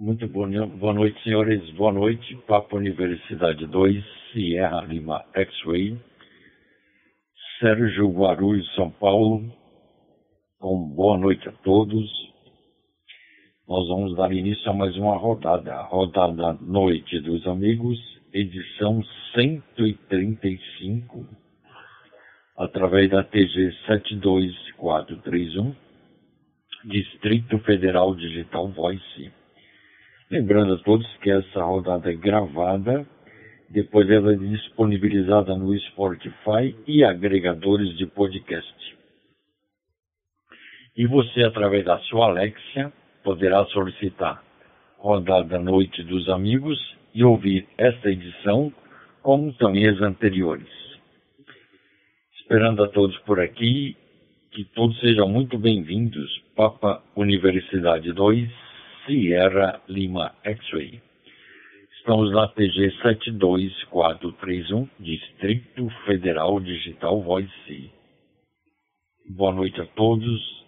Muito boa, boa noite, senhores. Boa noite. Papa Universidade 2, Sierra Lima X-Ray. Sérgio Guarulhos, São Paulo. Com boa noite a todos. Nós vamos dar início a mais uma rodada. A rodada Noite dos Amigos, edição 135, através da TG 72431, Distrito Federal Digital Voice. Lembrando a todos que essa rodada é gravada, depois ela é disponibilizada no Spotify e agregadores de podcast. E você, através da sua Alexia, poderá solicitar Rodada Noite dos Amigos e ouvir esta edição, como também as anteriores. Esperando a todos por aqui, que todos sejam muito bem-vindos. Papa Universidade 2 Sierra Lima X-Ray. Estamos na TG 72431, Distrito Federal Digital Voice. Boa noite a todos.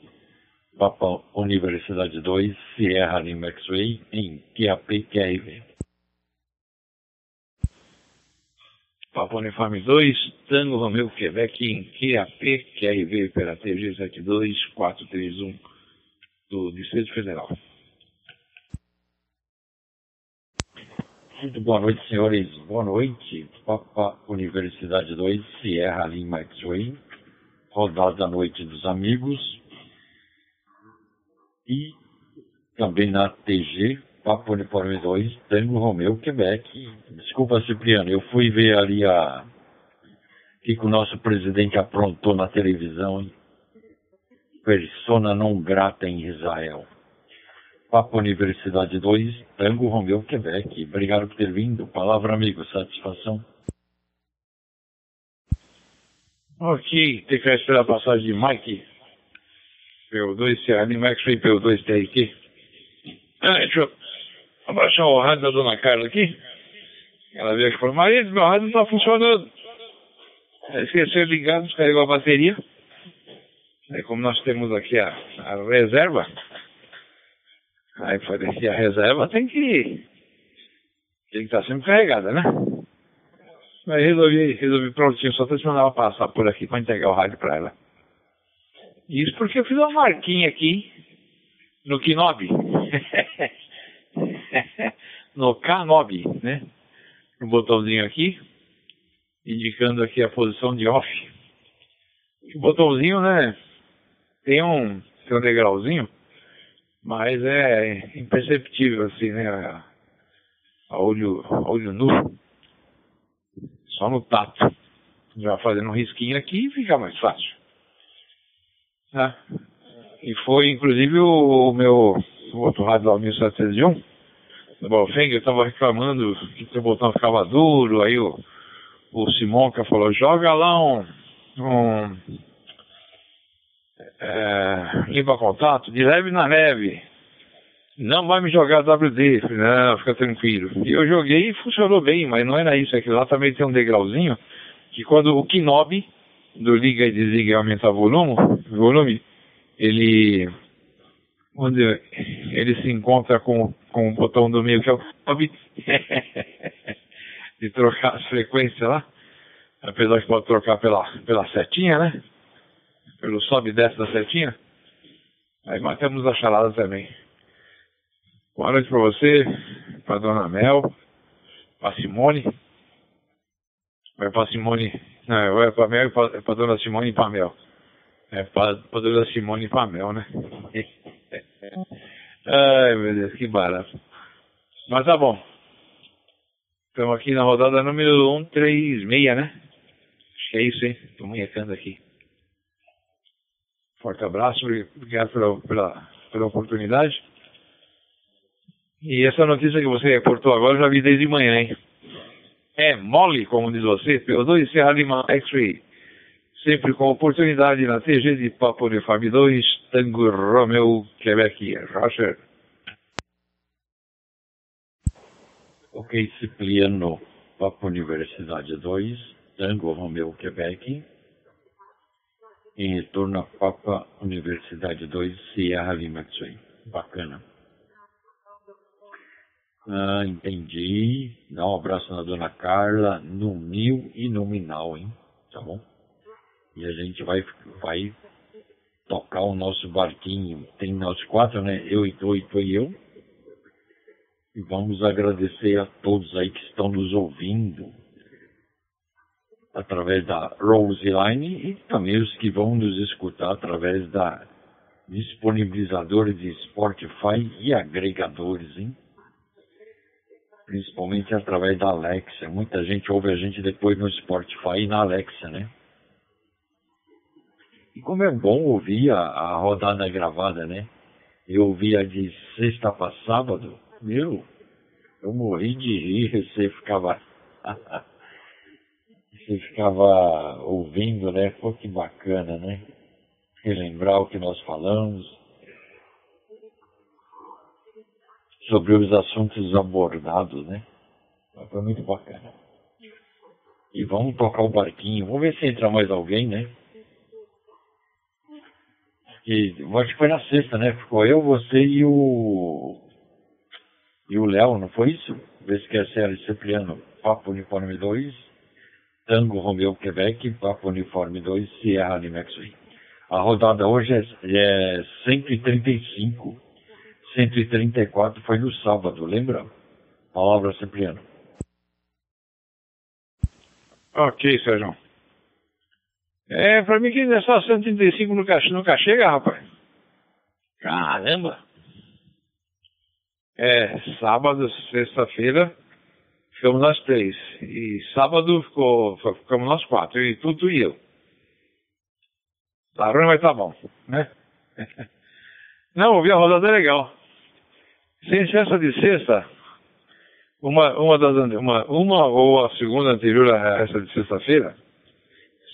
Papa Universidade 2, Sierra Lima X-Ray, em QAP QRV. Papa Uniforme 2, Tango Romeu Quebec, em QAP QRV, pela TG 72431, do Distrito Federal. Muito boa noite, senhores. Boa noite. Papa Universidade 2, Sierra Lima X-Way. Rodada da Noite dos Amigos. E também na TG, Papa Uniforme 2, Tango Romeu, Quebec. Desculpa, Cipriano, eu fui ver ali a... o que, que o nosso presidente aprontou na televisão. Persona não grata em Israel. Papa Universidade 2, Tango Romeu, Quebec. Obrigado por ter vindo. Palavra, amigo. Satisfação. Ok, tem que esperar a passagem de Mike. PO2 Serra Max e PO2 TRQ. Ah, deixa eu abaixar o rádio da dona Carla aqui. Ela veio aqui e falou, marido, meu rádio não está funcionando. Esqueceu de ligar, descarregou a bateria. Aí como nós temos aqui a, a reserva, Aí falei, a reserva tem que tem que estar sempre carregada, né? Aí resolvi, resolvi prontinho, só mandava passar por aqui para entregar o rádio para ela. Isso porque eu fiz uma marquinha aqui no Kinobi. no K9, né? Um botãozinho aqui, indicando aqui a posição de off. O botãozinho, né? Tem um, tem um degrauzinho mas é imperceptível assim, né? A olho, a olho nu, só no tato. Já fazendo um risquinho aqui fica mais fácil. Tá? E foi inclusive o, o meu o outro rádio lá, 1701, do Balfeng, eu estava reclamando que o botão ficava duro, aí o, o Simonca falou, joga lá um, um é, limpa contato, de leve na leve. Não vai me jogar WD. Não, fica tranquilo. E eu joguei e funcionou bem, mas não era isso. Aquilo lá também tem um degrauzinho que quando o Kinobi do liga e desliga e aumenta o volume, volume ele onde ele se encontra com, com o botão do meio que é o Kinobi de trocar as frequências lá. Apesar que pode trocar pela, pela setinha, né? Pelo sobe e desce da setinha. Aí matamos a charada também. Boa noite para você, para dona Mel, para Simone. Vai para Simone, não, é para Mel e para dona Simone e para Mel. É para dona Simone e para Mel, né? Ai, meu Deus, que barato. Mas tá bom. Estamos aqui na rodada número 136, né? Acho que é isso, hein? Estou munhecando aqui. Forte abraço, obrigado pela, pela, pela oportunidade. E essa notícia que você reportou agora eu já vi desde manhã, hein? É mole, como diz você, PO2 Serra Lima X-Ray. Sempre com oportunidade na TG de Papo Uniforme 2, Tango Romeo, Quebec, Roger. Ok, Cipriano, Papo Universidade 2, Tango Romeo, Quebec em retorno à Papa Universidade 2, Sierra Lima Tsuei. Bacana. Ah, entendi. Dá um abraço na dona Carla, no mil e nominal, hein? Tá bom? E a gente vai, vai tocar o nosso barquinho. Tem nós quatro, né? Eu e tu e eu. E vamos agradecer a todos aí que estão nos ouvindo através da Roseline e também os que vão nos escutar através da disponibilizadores de Spotify e agregadores, hein? Principalmente através da Alexa. Muita gente ouve a gente depois no Spotify e na Alexa, né? E como é bom ouvir a, a rodada gravada, né? Eu ouvia de sexta para sábado, meu, eu morri de rir, você ficava. Você ficava ouvindo, né? Pô, que bacana, né? Relembrar o que nós falamos. Sobre os assuntos abordados, né? Foi muito bacana. E vamos tocar o barquinho. Vamos ver se entra mais alguém, né? que acho que foi na sexta, né? Ficou eu, você e o. E o Léo, não foi isso? Vê se quer ser Cipriano, Papo Uniforme 2, Tango Romeo Quebec, Papo Uniforme 2, Sierra Lima A rodada hoje é, é 135. 134 foi no sábado, lembra? Palavra Cipriano. Ok, Sérgio. É, pra mim que é só 135 nunca, nunca chega, rapaz. Caramba! É, sábado, sexta-feira, ficamos nós três. E sábado ficou, ficamos nós quatro, e tudo e eu. Tá ruim, mas tá bom, né? Não, ouvi a rodada legal. Sem essa de sexta, uma, uma, das, uma, uma ou a segunda anterior a essa de sexta-feira,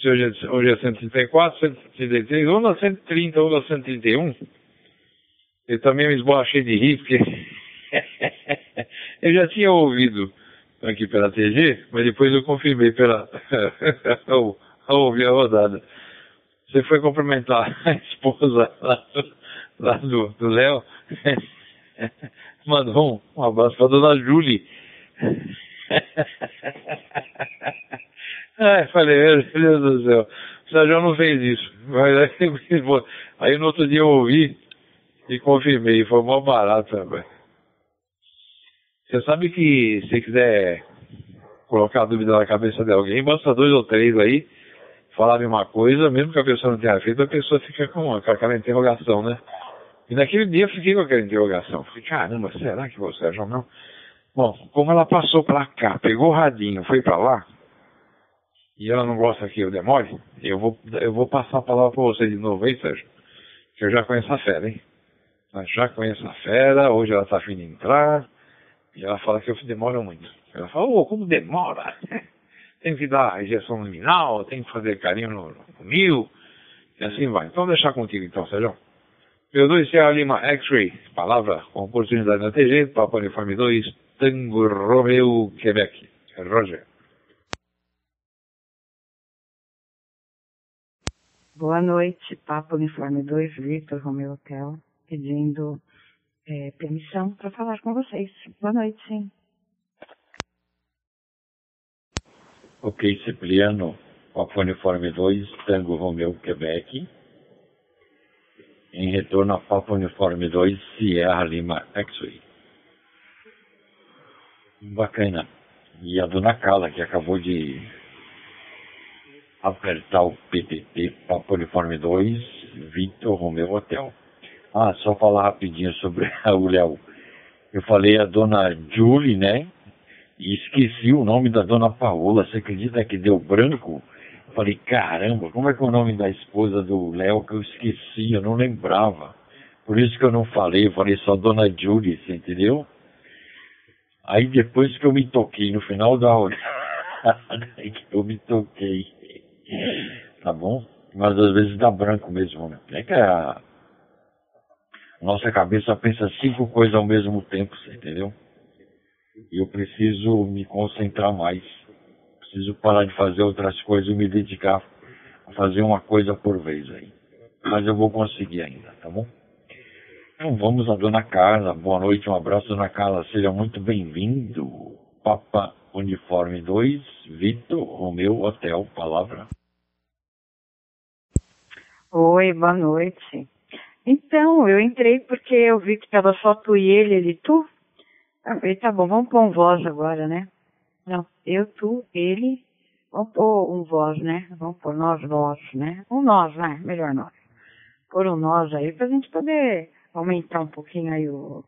se hoje é, hoje é 134, 133, ou na 130 ou na 131, eu também me esborrachei de rir, porque eu já tinha ouvido aqui pela TG, mas depois eu confirmei pela ao, ao ouvir a rodada. Você foi cumprimentar a esposa lá, lá do Léo, mandou um, um abraço para dona Julie. É, falei, meu Deus do céu, o Sérgio não fez isso. Mas aí, aí no outro dia eu ouvi e confirmei, foi mó barato, rapaz. Você sabe que se quiser colocar dúvida na cabeça de alguém, basta dois ou três aí falarem uma coisa, mesmo que a pessoa não tenha feito, a pessoa fica com, com aquela interrogação, né? E naquele dia eu fiquei com aquela interrogação. Falei, caramba, será que você Sérgio não? Bom, como ela passou pra cá, pegou o radinho, foi pra lá, e ela não gosta que eu demore, eu vou, eu vou passar a palavra para você de novo aí, Sérgio, que eu já conheço a fera, hein? Eu já conheço a fera, hoje ela está afim de entrar, e ela fala que eu demoro muito. Ela fala, ô, oh, como demora? tem que dar injeção luminal, tem que fazer carinho no, no mil, e assim vai. Então, deixar contigo então, Sérgio. P2 Sierra Lima X-Ray, palavra com oportunidade na TG, Papa Uniforme 2, Tango Romeo, Quebec. Roger. Boa noite, Papa Uniforme 2, Victor Romeu Hotel, pedindo é, permissão para falar com vocês. Boa noite, sim. Ok, Cipriano, Papa Uniforme 2, Tango Romeu, Quebec. Em retorno a Papa Uniforme 2, Sierra Lima, X-Ray. Bacana. E a dona Carla, que acabou de apertar o PTT para Poliforme 2, Victor Romeu Hotel. Ah, só falar rapidinho sobre o Léo. Eu falei a dona Julie, né? E esqueci o nome da dona Paola. Você acredita que deu branco? Eu falei, caramba, como é que é o nome da esposa do Léo que eu esqueci? Eu não lembrava. Por isso que eu não falei, eu falei só dona Julie, você entendeu? Aí depois que eu me toquei, no final da que eu me toquei. Tá bom? Mas às vezes dá branco mesmo, né? É que a nossa cabeça pensa cinco coisas ao mesmo tempo, entendeu? E eu preciso me concentrar mais. Preciso parar de fazer outras coisas e me dedicar a fazer uma coisa por vez aí. Mas eu vou conseguir ainda, tá bom? Então vamos a Dona Carla. Boa noite, um abraço, Dona Carla. Seja muito bem-vindo. Papa Uniforme 2, Vitor Romeu Hotel, palavra. Oi, boa noite. Então, eu entrei porque eu vi que estava só tu e ele, ele tu. Eu falei, tá bom, vamos pôr um voz agora, né? Não, eu, tu, ele, vamos pôr um voz, né? Vamos pôr nós, nós, né? Um nós, né? Melhor nós. Pôr um nós aí pra gente poder aumentar um pouquinho aí o,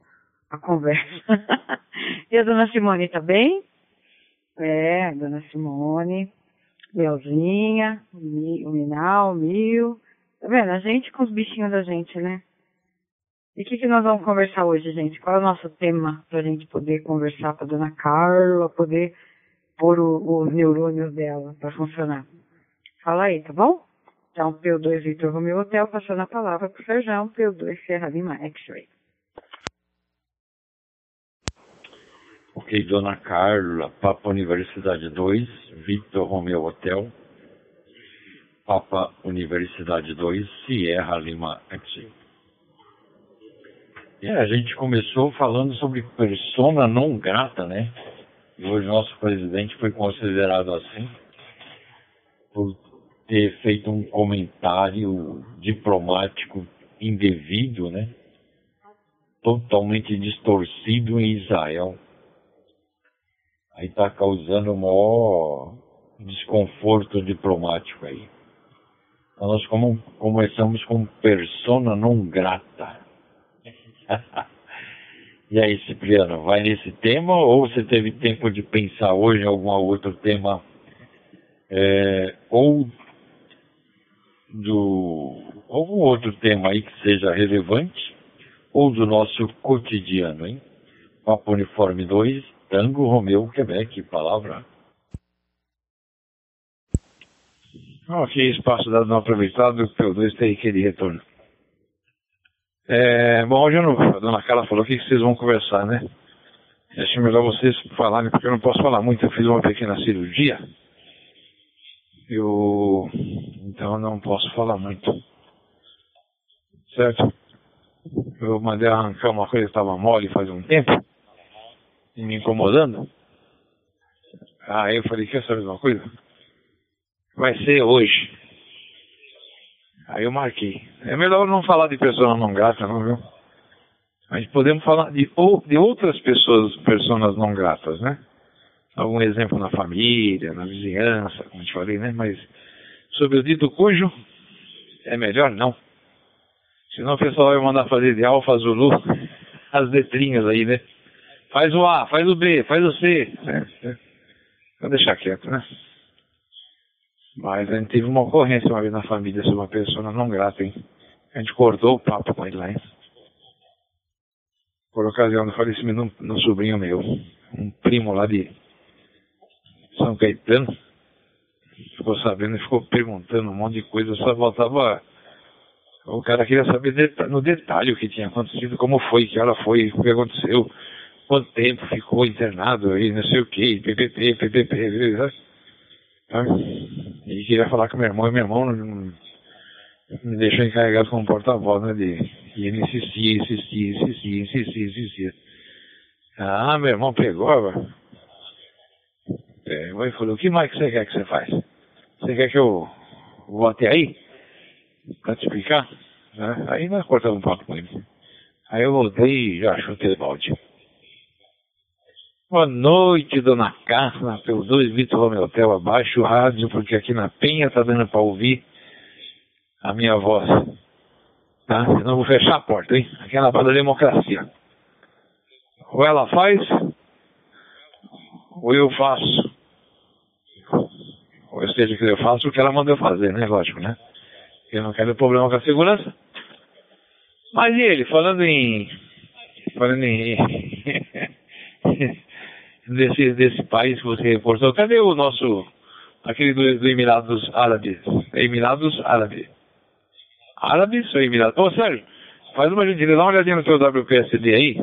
a conversa. e a dona Simone tá bem? É, dona Simone, Leozinha, o Minal, o Mil. Tá vendo? A gente com os bichinhos da gente, né? E o que, que nós vamos conversar hoje, gente? Qual é o nosso tema pra gente poder conversar com a dona Carla, poder pôr o, os neurônios dela para funcionar? Fala aí, tá bom? Então, P2 Vitor Romeo Hotel, passando a palavra para o Serjão, P2 Serra Lima X-Ray. Ok, Dona Carla, Papa Universidade 2, Vitor Romeo Hotel, Papa Universidade 2, Sierra Lima X-Ray. É, a gente começou falando sobre persona não grata, né? E hoje nosso presidente foi considerado assim por ter feito um comentário diplomático indevido, né? Totalmente distorcido em Israel. Aí está causando um maior desconforto diplomático aí. Nós como, começamos com persona não grata. e aí, Cipriano, vai nesse tema ou você teve tempo de pensar hoje em algum outro tema é, ou do algum outro tema aí que seja relevante ou do nosso cotidiano, hein? Papo Uniforme 2, Tango Romeu, Quebec, palavra. Ok, espaço dado não aproveitado, pelo 2 tem aquele retorno. É, bom, hoje não, a dona Carla falou que vocês vão conversar, né? Acho melhor vocês falarem, porque eu não posso falar muito, eu fiz uma pequena cirurgia. Eu então não posso falar muito. Certo? Eu mandei arrancar uma coisa que estava mole faz um tempo e me incomodando. Aí eu falei, quer saber de uma coisa? Vai ser hoje. Aí eu marquei. É melhor não falar de pessoa não grata, não, viu? Mas podemos falar de, de outras pessoas, pessoas não gratas, né? Algum exemplo na família, na vizinhança, como te falei, né? Mas sobre o dito cujo, é melhor não. Senão o pessoal vai mandar fazer de Alfa Zulu as letrinhas aí, né? Faz o A, faz o B, faz o C. Né? Vou deixar quieto, né? Mas a gente teve uma ocorrência uma vez na família sobre uma pessoa não grata, hein? A gente cortou o papo com ele lá, hein? Por ocasião do falecimento de um sobrinho meu, um primo lá de São Caetano ficou sabendo e ficou perguntando um monte de coisa, só voltava. O cara queria saber no detalhe o que tinha acontecido, como foi, que ela foi, o que aconteceu, quanto tempo ficou internado aí, não sei o que, PPP, PPP, sabe? E queria falar com meu irmão, e meu irmão não, me deixou encarregado como porta-voz, né? E ele insistia, insistia, insistia, insistia, insistia. Ah, meu irmão pegou, pegou e falou, o que mais que você quer que você faça? Você quer que eu vou até aí? Pra te explicar? Né? Aí nós cortamos um papo com ele. Aí eu voltei e já chutei o balde. Boa noite, dona Cássia, pelo 2 Vitor Romeu Hotel, abaixo o rádio, porque aqui na Penha tá dando para ouvir a minha voz. Tá? Senão eu vou fechar a porta, hein? Aqui é na da democracia. Ou ela faz, ou eu faço. Ou seja, que eu faço o que ela mandou fazer, né? Lógico, né? Eu não quero problema com a segurança. Mas ele, falando em. Falando em. desse, desse país que você reportou, cadê o nosso. aquele do, do Emirados Árabes? Emirados Árabes. Árabes ou Emirados? Ô Sérgio, faz uma gentileza, dá uma olhadinha no teu WPSD aí.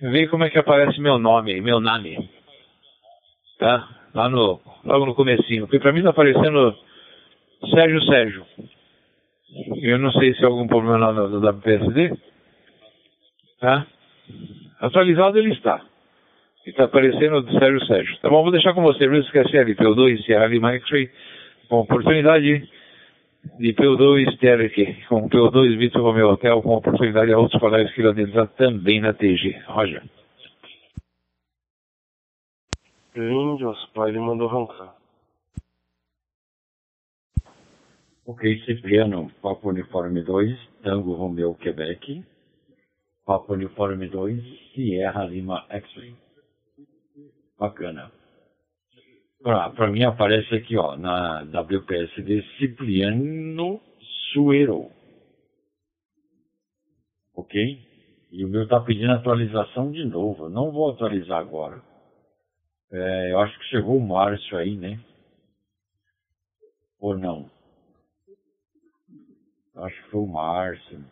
Vê como é que aparece meu nome, meu nome. Tá? lá no, logo no comecinho. Porque para mim está aparecendo Sérgio Sérgio. Eu não sei se há algum problema lá no, no WPSD. Tá? Atualizado ele está. Está aparecendo do Sérgio Sérgio. Tá bom, vou deixar com você. Não esquece ali, PO2, Sierra Lima X-Ray. Com oportunidade de P2 TRQ. Com P2 Vitor Romeo Hotel. Com oportunidade a outros colegas que irlandesas também na TG. Roger. Índios, pai, ele mandou arrancar. Ok, Cipriano, Papo Uniforme 2, Tango Romeo, Quebec. Papo Uniforme 2, Sierra Lima X-Ray. Bacana. Para mim aparece aqui, ó, na WPSD Cipriano Suero. Ok? E o meu tá pedindo atualização de novo. Eu não vou atualizar agora. É, eu acho que chegou o Márcio aí, né? Ou não? Acho que foi o Márcio.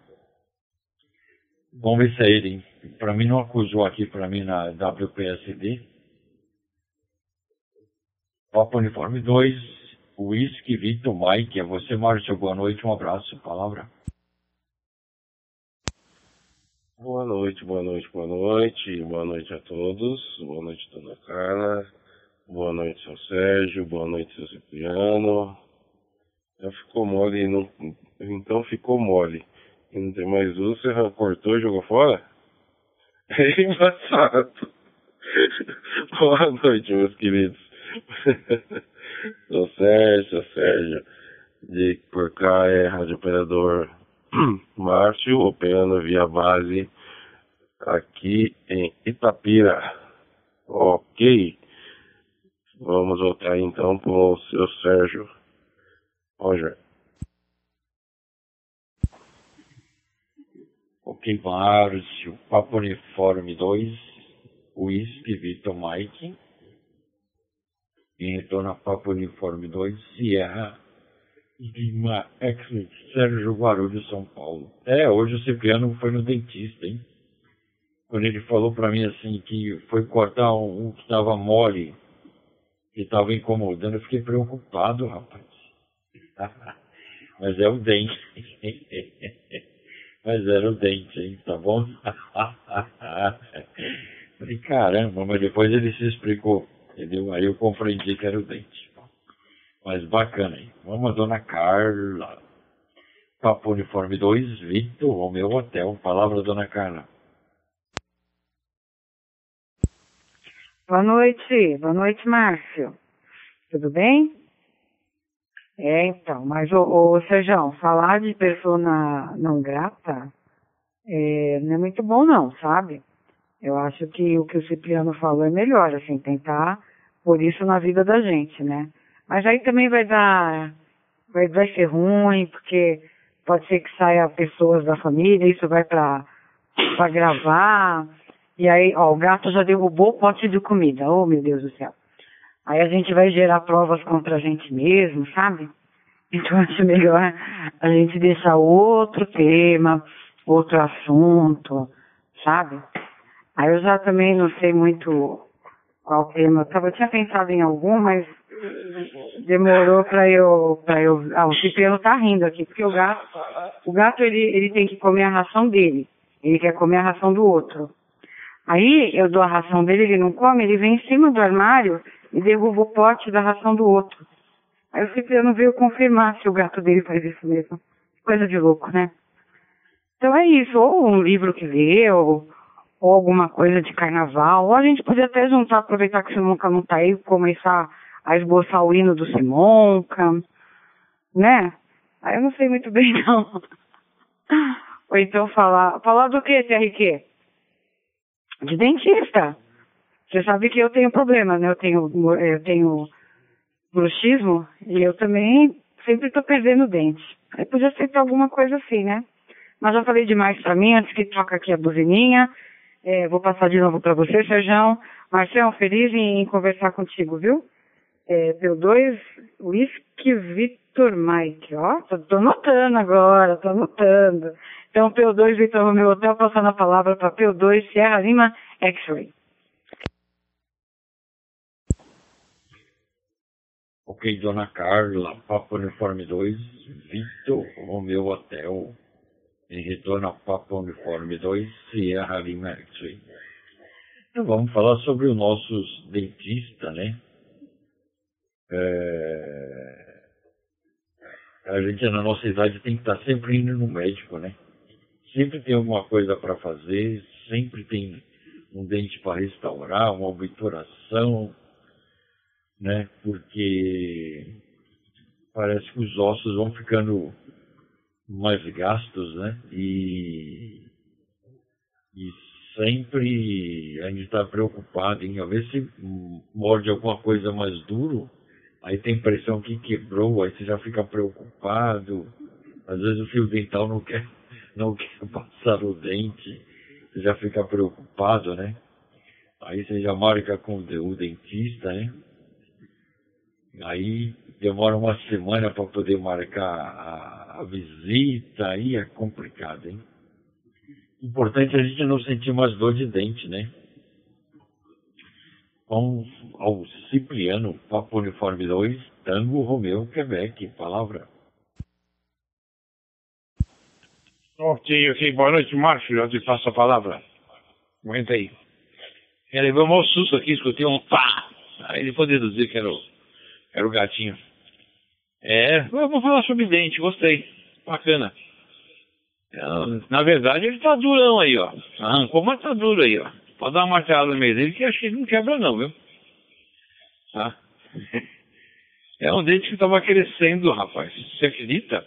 Vamos ver se é ele, hein? Para mim não acusou aqui para mim na WPSD. Papa Uniforme 2, Whisky Victor Mike, é você, Márcio. Boa noite, um abraço. Palavra. Boa noite, boa noite, boa noite. Boa noite a todos. Boa noite, dona Carla. Boa noite, seu Sérgio. Boa noite, seu Cipriano. Já ficou mole, não... então ficou mole. E não tem mais você cortou e jogou fora? É embaçado. Boa noite, meus queridos. Sou Sérgio, Sérgio. De por cá é Rádio Operador Márcio, operando via base aqui em Itapira. Ok. Vamos voltar então com o seu Sérgio. Roger. Ok, Márcio. Papo Uniforme 2, Whisky Vitor Mike. Em retorno a Papo Uniforme 2, Sierra Lima Excellent, Sérgio Guarulhos, São Paulo. É, hoje o Cipriano foi no dentista, hein? Quando ele falou para mim assim que foi cortar um, um que estava mole, que estava incomodando, eu fiquei preocupado, rapaz. Mas é o dente. Mas era o dente, hein? Tá bom? Falei, caramba, mas depois ele se explicou. Entendeu? Aí eu compreendi que era o dente. Mas bacana, hein? Vamos dona Carla. Papo Uniforme 2, Victor, ao meu hotel. Palavra, dona Carla. Boa noite, boa noite, Márcio. Tudo bem? É, então, mas o Sérgio, falar de pessoa não grata é, não é muito bom não, sabe? Eu acho que o que o Cipriano falou é melhor, assim, tentar por isso na vida da gente, né? Mas aí também vai dar, vai, vai ser ruim, porque pode ser que saia pessoas da família, isso vai pra, pra gravar, e aí, ó, o gato já derrubou o pote de comida, oh meu Deus do céu. Aí a gente vai gerar provas contra a gente mesmo, sabe? Então acho melhor a gente deixar outro tema, outro assunto, sabe? Aí eu já também não sei muito qual tema. Eu, eu tinha pensado em algum, mas demorou para eu, para eu. Ah, o Cipriano tá rindo aqui, porque o gato, o gato ele, ele tem que comer a ração dele. Ele quer comer a ração do outro. Aí eu dou a ração dele, ele não come, ele vem em cima do armário e derruba o pote da ração do outro. Aí o Cipriano veio confirmar se o gato dele faz isso mesmo. Coisa de louco, né? Então é isso, ou um livro que lê, ou ou alguma coisa de carnaval, ou a gente podia até juntar, aproveitar que o Simonca não tá aí, começar a esboçar o hino do Simonca, né? Aí eu não sei muito bem não. ou então falar, falar do que, TRQ? De dentista. Você sabe que eu tenho problemas, né? Eu tenho, eu tenho bruxismo e eu também sempre tô perdendo dente. Aí podia ser alguma coisa assim, né? Mas já falei demais pra mim, antes que toca aqui a buzininha. É, vou passar de novo para você, Sérgio. Marcelo, feliz em, conversar contigo, viu? É, P2, Whisky Victor Mike, ó. Tô, tô notando agora, tô notando. Então, P2 Victor no meu hotel, passando a palavra para P2 Sierra Lima X-Ray. Ok, Dona Carla, Papa Uniforme 2, Vitor Romeu Hotel, em retorno a Papa Uniforme 2, Sierra Lima X-Ray. Então vamos falar sobre os nossos dentistas, né? É... A gente na nossa idade tem que estar sempre indo no médico, né? Sempre tem alguma coisa para fazer, sempre tem um dente para restaurar, uma obturação, né? Porque parece que os ossos vão ficando mais gastos, né? E, e sempre a gente está preocupado em ver se morde alguma coisa mais duro, aí tem impressão que quebrou, aí você já fica preocupado. Às vezes o fio dental não quer, não quer passar o dente, você já fica preocupado, né? Aí você já marca com o dentista, né? Aí demora uma semana para poder marcar a, a, visita, aí é complicado, hein? Importante a gente não sentir mais dor de dente, né? Vamos ao Cipriano, Papo Uniforme 2, Tango Romeu, Quebec, palavra. Ok, ok, boa noite, Márcio, já te passo a palavra. Aguenta aí. Ele levou um mau susto aqui, escutei um pá. Aí depois deduzir que era o era o gatinho. É, vamos falar sobre dente, gostei. Bacana. É, na verdade, ele tá durão aí, ó. Arrancou, mas tá duro aí, ó. Pode dar uma martelada no meio dele que acho que ele não quebra não, viu? Tá? É um dente que tava crescendo, rapaz. Você acredita?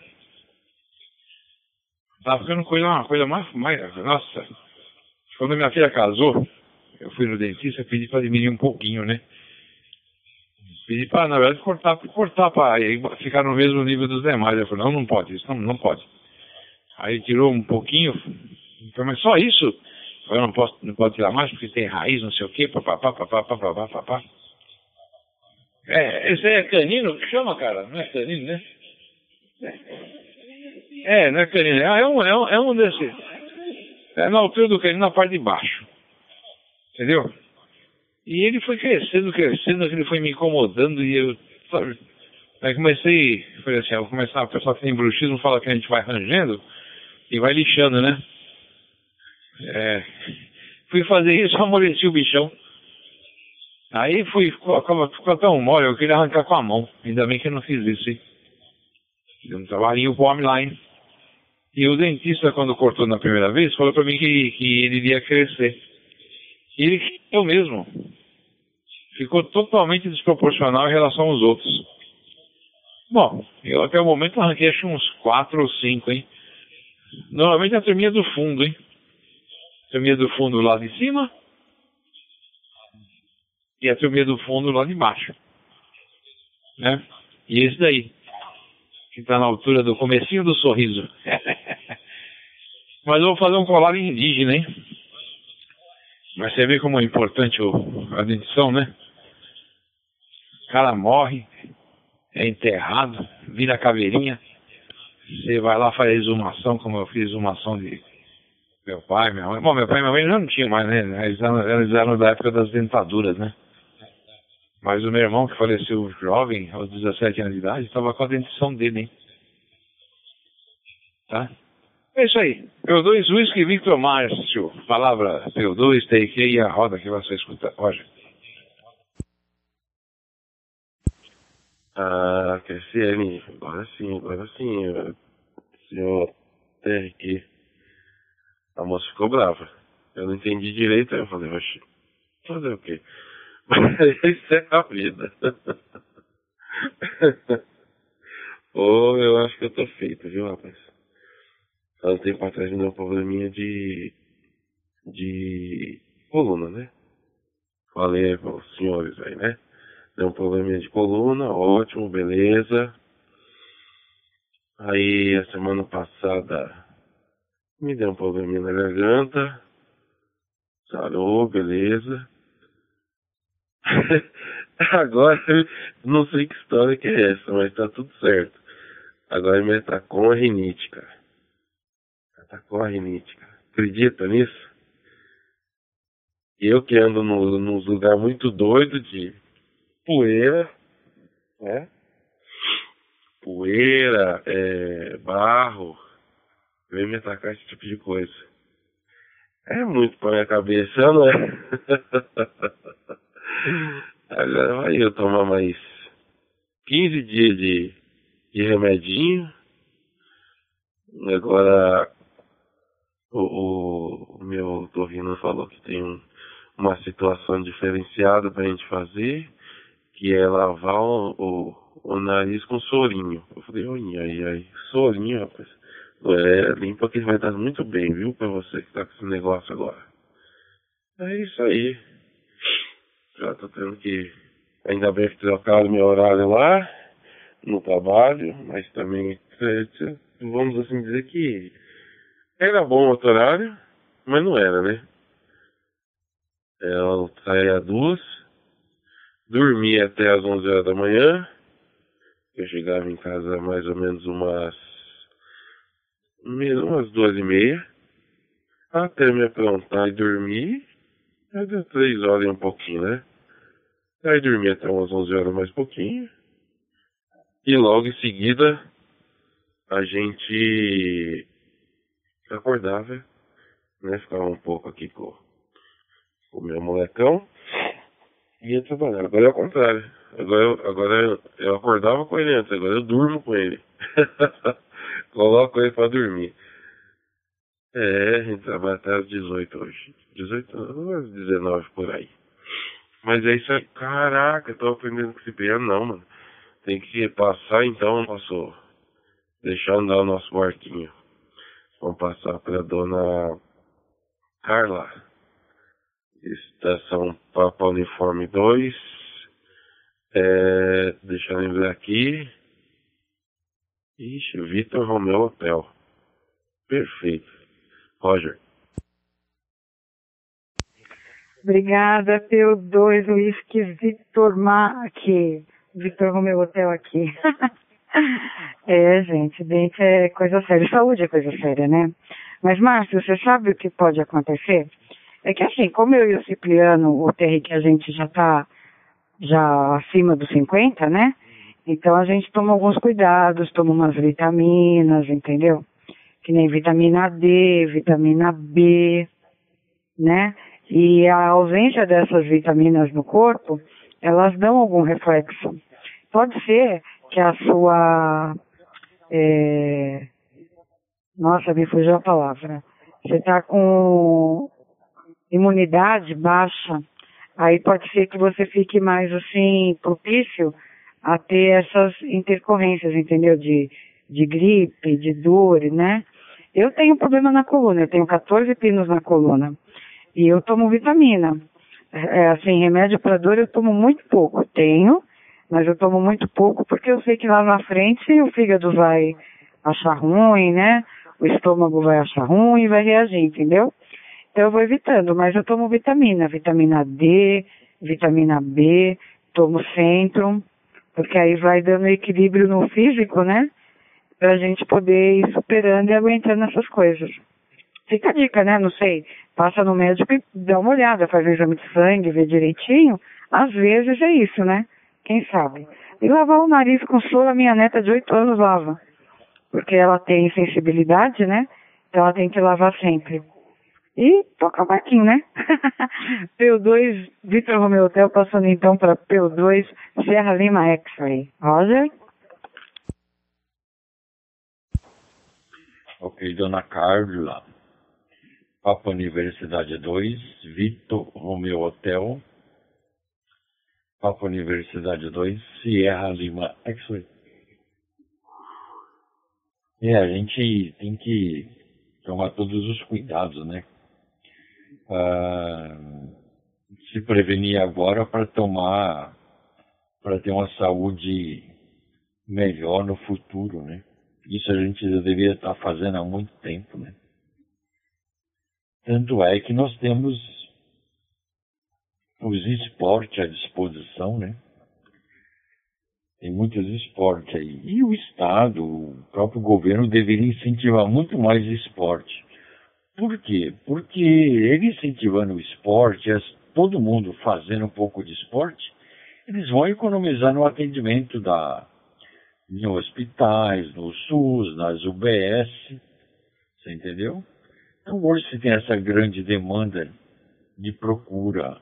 Tava ficando coisa, uma coisa mais, mais. Nossa. Quando minha filha casou, eu fui no dentista, pedi pra diminuir um pouquinho, né? Pedi para, na verdade, cortar, cortar para ficar no mesmo nível dos demais. Eu falei, não, não pode, isso não, não pode. Aí tirou um pouquinho, falei, mas só isso? Eu falei, não posso, não pode tirar mais porque tem raiz, não sei o quê, papapá, papapá, papapá, papapá. É, esse é canino que chama, cara, não é canino, né? É, não é canino, é um, é um, é um desses. É na altura do canino, na parte de baixo. Entendeu? E ele foi crescendo, crescendo, ele foi me incomodando e eu. Sabe, aí comecei, falei assim, eu vou começar, o pessoal que tem bruxismo fala que a gente vai rangendo e vai lixando, né? É, fui fazer isso, amoleci o bichão. Aí fui, ficou, ficou tão mole, eu queria arrancar com a mão. Ainda bem que eu não fiz isso, hein? Deu um trabalhinho pro homem lá, hein? E o dentista, quando cortou na primeira vez, falou pra mim que, que ele iria crescer. Ele eu mesmo. Ficou totalmente desproporcional em relação aos outros. Bom, eu até o momento arranquei acho uns 4 ou 5, hein? Normalmente a turminha do fundo, hein? A turminha do fundo lá de cima e a turminha do fundo lá de baixo. Né? E esse daí, que está na altura do comecinho do sorriso. Mas eu vou fazer um colar indígena, hein? Mas você vê como é importante o, a dentição, né? O cara morre, é enterrado, vira caveirinha. Você vai lá fazer exumação, como eu fiz exumação de meu pai, minha mãe. Bom, meu pai e minha mãe já não tinham mais, né? Eles eram, eles eram da época das dentaduras, né? Mas o meu irmão, que faleceu jovem, aos 17 anos de idade, estava com a dentição dele, hein? Tá? É isso aí. P2 Whisky Victor Márcio. Palavra P2, take e a roda que você escuta. Roger. Ah, KCM, agora sim, agora sim. Senhor TRQ. A moça ficou brava. Eu não entendi direito, aí eu falei, oxe, fazer o quê? Mas isso é a vida. Ô, oh, eu acho que eu tô feito, viu, rapaz? Há um tempo atrás me deu um probleminha de, de coluna, né? Falei para os senhores aí, né? Deu um probleminha de coluna, ótimo, beleza. Aí a semana passada me deu um probleminha na garganta. Sarou, beleza. Agora, não sei que história que é essa, mas tá tudo certo. Agora tá com a rinite, cara atacou a rinite, cara. Acredita nisso? Eu que ando no, nos lugares muito doidos de poeira, né? poeira, é, barro, vem me atacar esse tipo de coisa. É muito pra minha cabeça, não é? Agora vai eu tomar mais 15 dias de, de remedinho. Agora o, o, meu torrino falou que tem um, uma situação diferenciada pra gente fazer, que é lavar o, o, o nariz com sorinho. Eu falei, oi, ai, ai, sorinho, rapaz. É, limpa que vai dar muito bem, viu, pra você que tá com esse negócio agora. É isso aí. Já tô tendo que. Ainda bem que trocaram meu horário lá, no trabalho, mas também, é, vamos assim dizer que era bom outro horário, mas não era, né? Ela saía às duas, dormia até às onze horas da manhã, eu chegava em casa mais ou menos umas umas duas e meia, até me aprontar e dormir, deu três horas e um pouquinho, né? Aí dormi até umas onze horas mais pouquinho, e logo em seguida a gente acordava, né? Ficava um pouco aqui com, com o meu molecão e ia trabalhar. Agora é o contrário. Agora, eu, agora eu, acordava com ele antes, agora eu durmo com ele. Coloco ele pra dormir. É, a gente trabalha até às 18 hoje. 18, às 19 por aí. Mas é isso aí. Caraca, eu tô aprendendo com esse piano, não, mano. Tem que passar então nosso. Deixar andar o nosso barquinho. Vamos passar pra dona Carla. Estação Papa Uniforme 2. É, deixa eu lembrar aqui. Ixi, Vitor Romeu Hotel. Perfeito. Roger. Obrigada pelo dois uísque Vitor Ma aqui. Vitor Romeu Hotel aqui. é, gente, dente é coisa séria. Saúde é coisa séria, né? Mas, Márcio, você sabe o que pode acontecer? É que assim, como eu e o Cipriano, o TR que a gente já tá já acima dos 50, né? Então a gente toma alguns cuidados, toma umas vitaminas, entendeu? Que nem vitamina D, vitamina B, né? E a ausência dessas vitaminas no corpo, elas dão algum reflexo. Pode ser que a sua. É... Nossa, me fugiu a palavra. Você está com imunidade baixa, aí pode ser que você fique mais assim propício a ter essas intercorrências, entendeu? De, de gripe, de dor, né? Eu tenho problema na coluna, eu tenho 14 pinos na coluna. E eu tomo vitamina. É, assim, remédio para dor eu tomo muito pouco. Tenho, mas eu tomo muito pouco porque eu sei que lá na frente o fígado vai achar ruim, né? O estômago vai achar ruim e vai reagir, entendeu? Então eu vou evitando, mas eu tomo vitamina, vitamina D, vitamina B, tomo Centrum, porque aí vai dando equilíbrio no físico, né? Pra gente poder ir superando e aguentando essas coisas. Fica a dica, né? Não sei, passa no médico e dá uma olhada, faz um exame de sangue, vê direitinho. Às vezes é isso, né? Quem sabe? E lavar o nariz com soro, a minha neta de 8 anos lava. Porque ela tem sensibilidade, né? Então ela tem que lavar sempre. E toca o barquinho, né? P2, Vitor Romeo Hotel, passando então para P2, Serra Lima X-Ray. Roger? Ok, dona Carla. Papa Universidade 2, Vitor Romeo Hotel. Papa Universidade 2, Sierra Lima X-Ray. É, a gente tem que tomar todos os cuidados, né? uh, se prevenir agora para tomar, para ter uma saúde melhor no futuro, né? Isso a gente já deveria estar fazendo há muito tempo, né? Tanto é que nós temos os esportes à disposição, né? Tem muitos esportes aí. E o Estado, o próprio governo deveria incentivar muito mais esporte. Por quê? Porque ele incentivando o esporte, todo mundo fazendo um pouco de esporte, eles vão economizar no atendimento da, em hospitais, no SUS, nas UBS, você entendeu? Então hoje se tem essa grande demanda de procura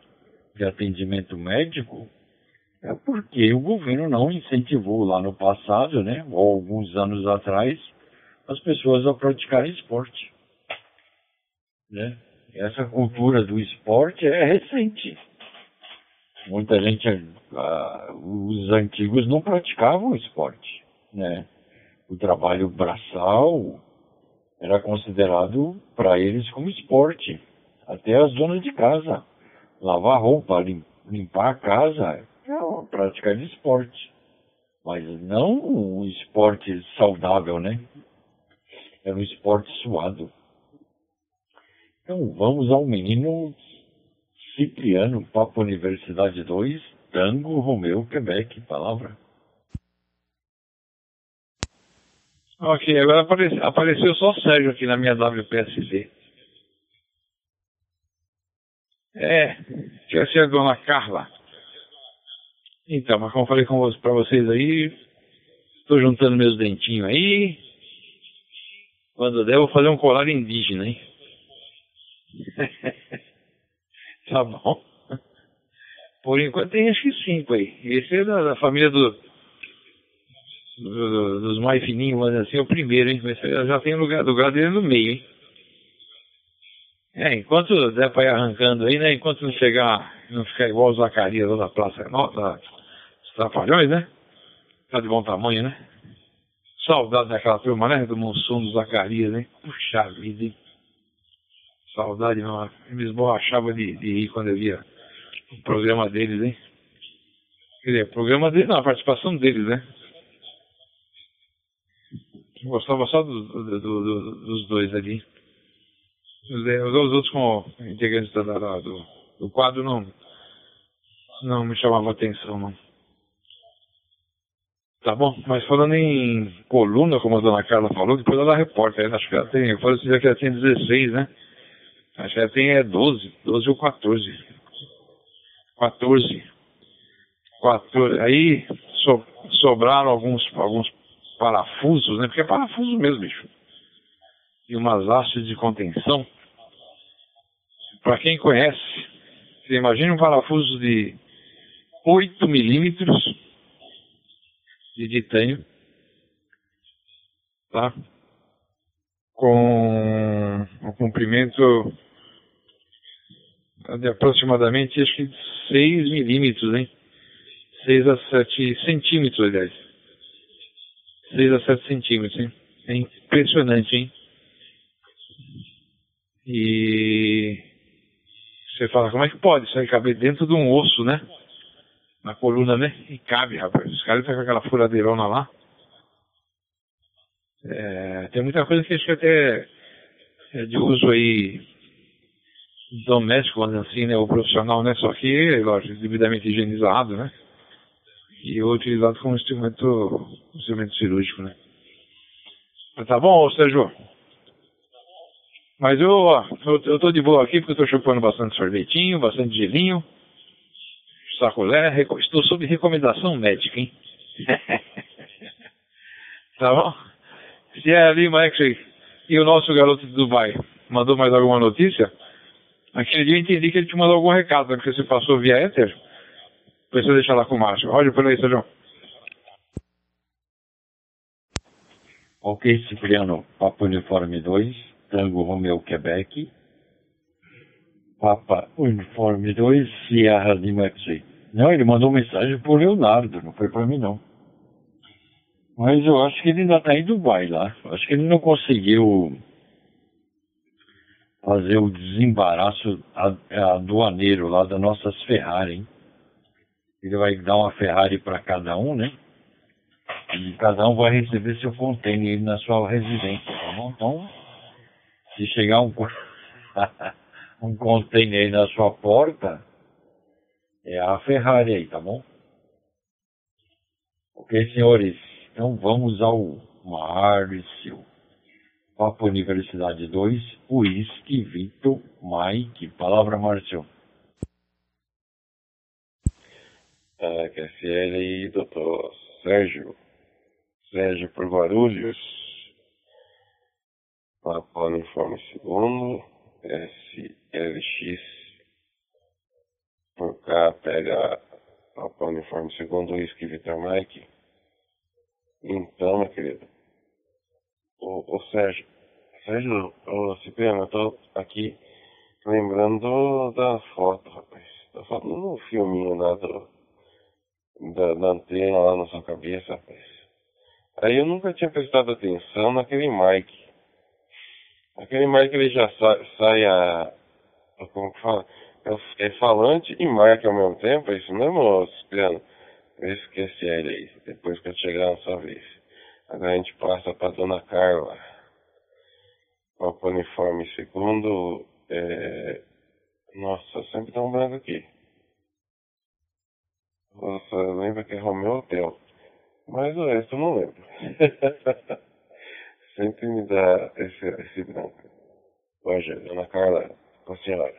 de atendimento médico, é porque o governo não incentivou lá no passado, né, ou alguns anos atrás, as pessoas a praticarem esporte. Né? Essa cultura do esporte é recente. Muita gente, uh, os antigos não praticavam esporte. Né? O trabalho braçal era considerado para eles como esporte. Até as donas de casa. Lavar roupa, limpar a casa, é uma prática de esporte. Mas não um esporte saudável, né? Era um esporte suado. Então vamos ao menino Cipriano, Papo Universidade 2, Tango Romeu, Quebec, palavra. Ok, agora apare apareceu só Sérgio aqui na minha WPSD. É, quer ser a dona Carla. Então, mas como eu falei para vocês aí, estou juntando meus dentinhos aí. Quando der, vou fazer um colar indígena, hein? tá bom. Por enquanto tem acho que cinco aí. Esse é da, da família do, do, dos mais fininhos, mas assim, é o primeiro, hein? Mas já tem lugar, lugar dele no meio, hein? É, enquanto der pra ir arrancando aí, né? Enquanto não chegar, não ficar igual o Zacarias lá da Praça Nova, dos Trapalhões, né? Tá de bom tamanho, né? Saudade daquela turma, né? Do Monsun, do Zacarias, né? Puxa vida, hein? Saudade, não. Eu me esborrachava de, de rir quando eu via o programa deles, hein? Quer dizer, o programa deles, não, a participação deles, né? Gostava só do, do, do, dos dois ali. Os, outros como integrantes da, da, do, do quadro não, não me chamavam atenção, não. Tá bom, mas falando em coluna, como a dona Carla falou, depois ela repórter, acho que ela tem, eu falei assim, que ela tem 16, né? Acho que ela tem é 12, 12 ou 14. 14. 14. Aí so, sobraram alguns, alguns parafusos, né? Porque é parafuso mesmo, bicho. E umas hastes de contenção. Para quem conhece, você imagina um parafuso de 8 milímetros de titânio, tá? Com um comprimento de aproximadamente acho que 6 milímetros, hein? 6 a 7 centímetros, aliás. 6 a 7 centímetros, hein? É impressionante, hein? E você fala, como é que pode isso aí caber dentro de um osso, né? Na coluna, né? E cabe, rapaz. Os caras ficam com aquela furadeirona lá. É, tem muita coisa que acho que até é de uso aí doméstico, assim, né? O profissional, né? Só que, lógico, devidamente higienizado, né? E utilizado como instrumento, instrumento cirúrgico, né? Tá bom, Sérgio? Mas eu, ó, eu, eu tô de boa aqui porque eu tô chupando bastante sorvetinho, bastante gelinho, sacolé, estou sob recomendação médica, hein? tá bom? Se é ali, Max, e o nosso garoto de Dubai mandou mais alguma notícia, Aquele dia eu entendi que ele te mandou algum recado, né? porque você passou via éter. Precisa deixar lá com o Márcio. Roger, por aí, Sérgio. Ok, Cipriano. Papa Uniforme 2, Tango Romeo, Quebec. Papa Uniforme 2, Sierra Lima X. Não, ele mandou mensagem pro Leonardo, não foi para mim não. Mas eu acho que ele ainda tá em Dubai lá. Acho que ele não conseguiu fazer o desembaraço aduaneiro lá das nossas Ferrari, hein? Ele vai dar uma Ferrari para cada um, né? E cada um vai receber seu container na sua residência, tá bom? Então, se chegar um, um container aí na sua porta, é a Ferrari aí, tá bom? Ok, senhores? Então vamos ao Márcio. Papo Universidade 2, Whisky, Vitor, Mike. Palavra, Márcio. KFL, doutor Sérgio. Sérgio por Guarulhos. Papa Uniforme segundo. SLX por cá pega Papa Uniforme segundo Whisky Vitor Mike. Então, meu querido. O, o Sérgio. Sérgio, o Cipriano, eu tô aqui lembrando da foto, rapaz. Da foto no filminho lá do, da, da antena lá na sua cabeça, rapaz. Aí eu nunca tinha prestado atenção naquele Aquele mic ele já sai, sai a. Como que fala? É, é falante e mic ao mesmo tempo, é isso mesmo, Cipriano? Eu esqueci ele aí, depois que eu chegar na sua vez. Agora a gente passa pra Dona Carla. Papo uniforme segundo. É... Nossa, sempre tá um branco aqui. Nossa, lembra que é Romeu Hotel. Mas o resto eu não lembro. sempre me dá esse, esse branco. Hoje, Dona Carla, com a senhora.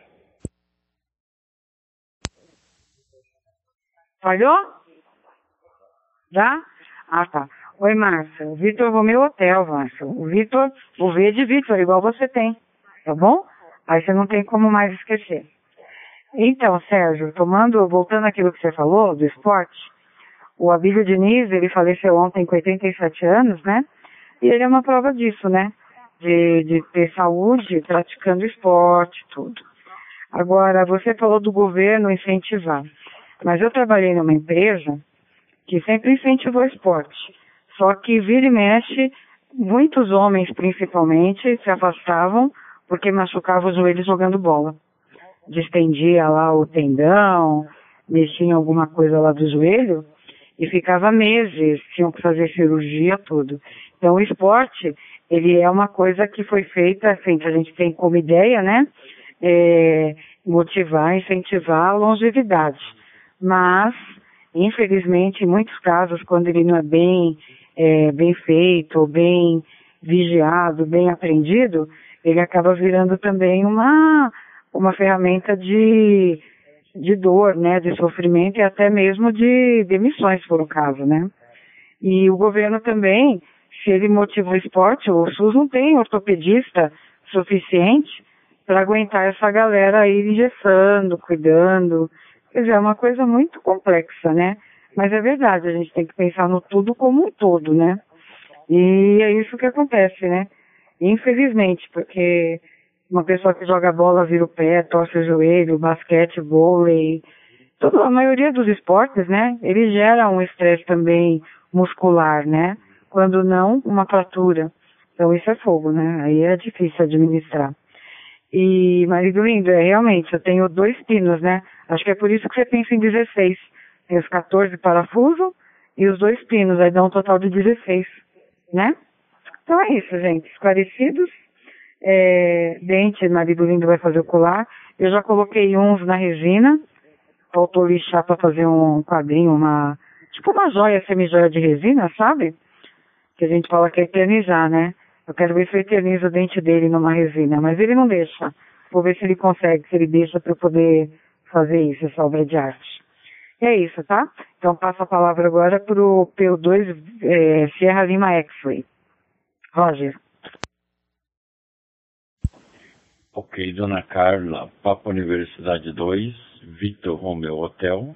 Falhou? Já? Ah, tá. Oi, Márcia. O Vitor Romeu Hotel, Márcia. O Vitor, o V de Vitor, igual você tem. Tá bom? Aí você não tem como mais esquecer. Então, Sérgio, tomando, voltando àquilo que você falou, do esporte, o Abílio Diniz, ele faleceu ontem com 87 anos, né? E ele é uma prova disso, né? De, de ter saúde, praticando esporte, tudo. Agora, você falou do governo incentivar. Mas eu trabalhei numa empresa que sempre incentivou esporte. Só que vira e mexe, muitos homens principalmente se afastavam porque machucavam os joelhos jogando bola. Distendia lá o tendão, mexia em alguma coisa lá do joelho e ficava meses, tinham que fazer cirurgia, tudo. Então o esporte, ele é uma coisa que foi feita, assim, a gente tem como ideia, né? É, motivar, incentivar a longevidade mas infelizmente em muitos casos quando ele não é bem é, bem feito, bem vigiado, bem aprendido, ele acaba virando também uma uma ferramenta de de dor, né, de sofrimento e até mesmo de demissões, for o caso, né? E o governo também, se ele motiva o esporte, o SUS não tem ortopedista suficiente para aguentar essa galera aí engessando, cuidando, Quer dizer, é uma coisa muito complexa, né? Mas é verdade, a gente tem que pensar no tudo como um todo, né? E é isso que acontece, né? Infelizmente, porque uma pessoa que joga bola vira o pé, torce o joelho, basquete, vôlei, toda a maioria dos esportes, né? Ele gera um estresse também muscular, né? Quando não, uma fratura. Então isso é fogo, né? Aí é difícil administrar. E, marido lindo, é, realmente, eu tenho dois pinos, né? Acho que é por isso que você pensa em 16. Tem os 14 parafusos e os dois pinos, aí dá um total de 16, né? Então é isso, gente. Esclarecidos. É, dente, marido lindo vai fazer o colar. Eu já coloquei uns na resina. Faltou lixar para fazer um quadrinho, uma. Tipo uma joia, semi-joia de resina, sabe? Que a gente fala que é eternizar, né? Eu quero ver se eu eternizo o dente dele numa resina, mas ele não deixa. Vou ver se ele consegue, se ele deixa para eu poder fazer isso, essa obra de arte. E é isso, tá? Então passo a palavra agora para o P2 é, Sierra Lima X-Ray. Roger. Ok, Dona Carla, Papa Universidade 2, Vitor Romeo Hotel.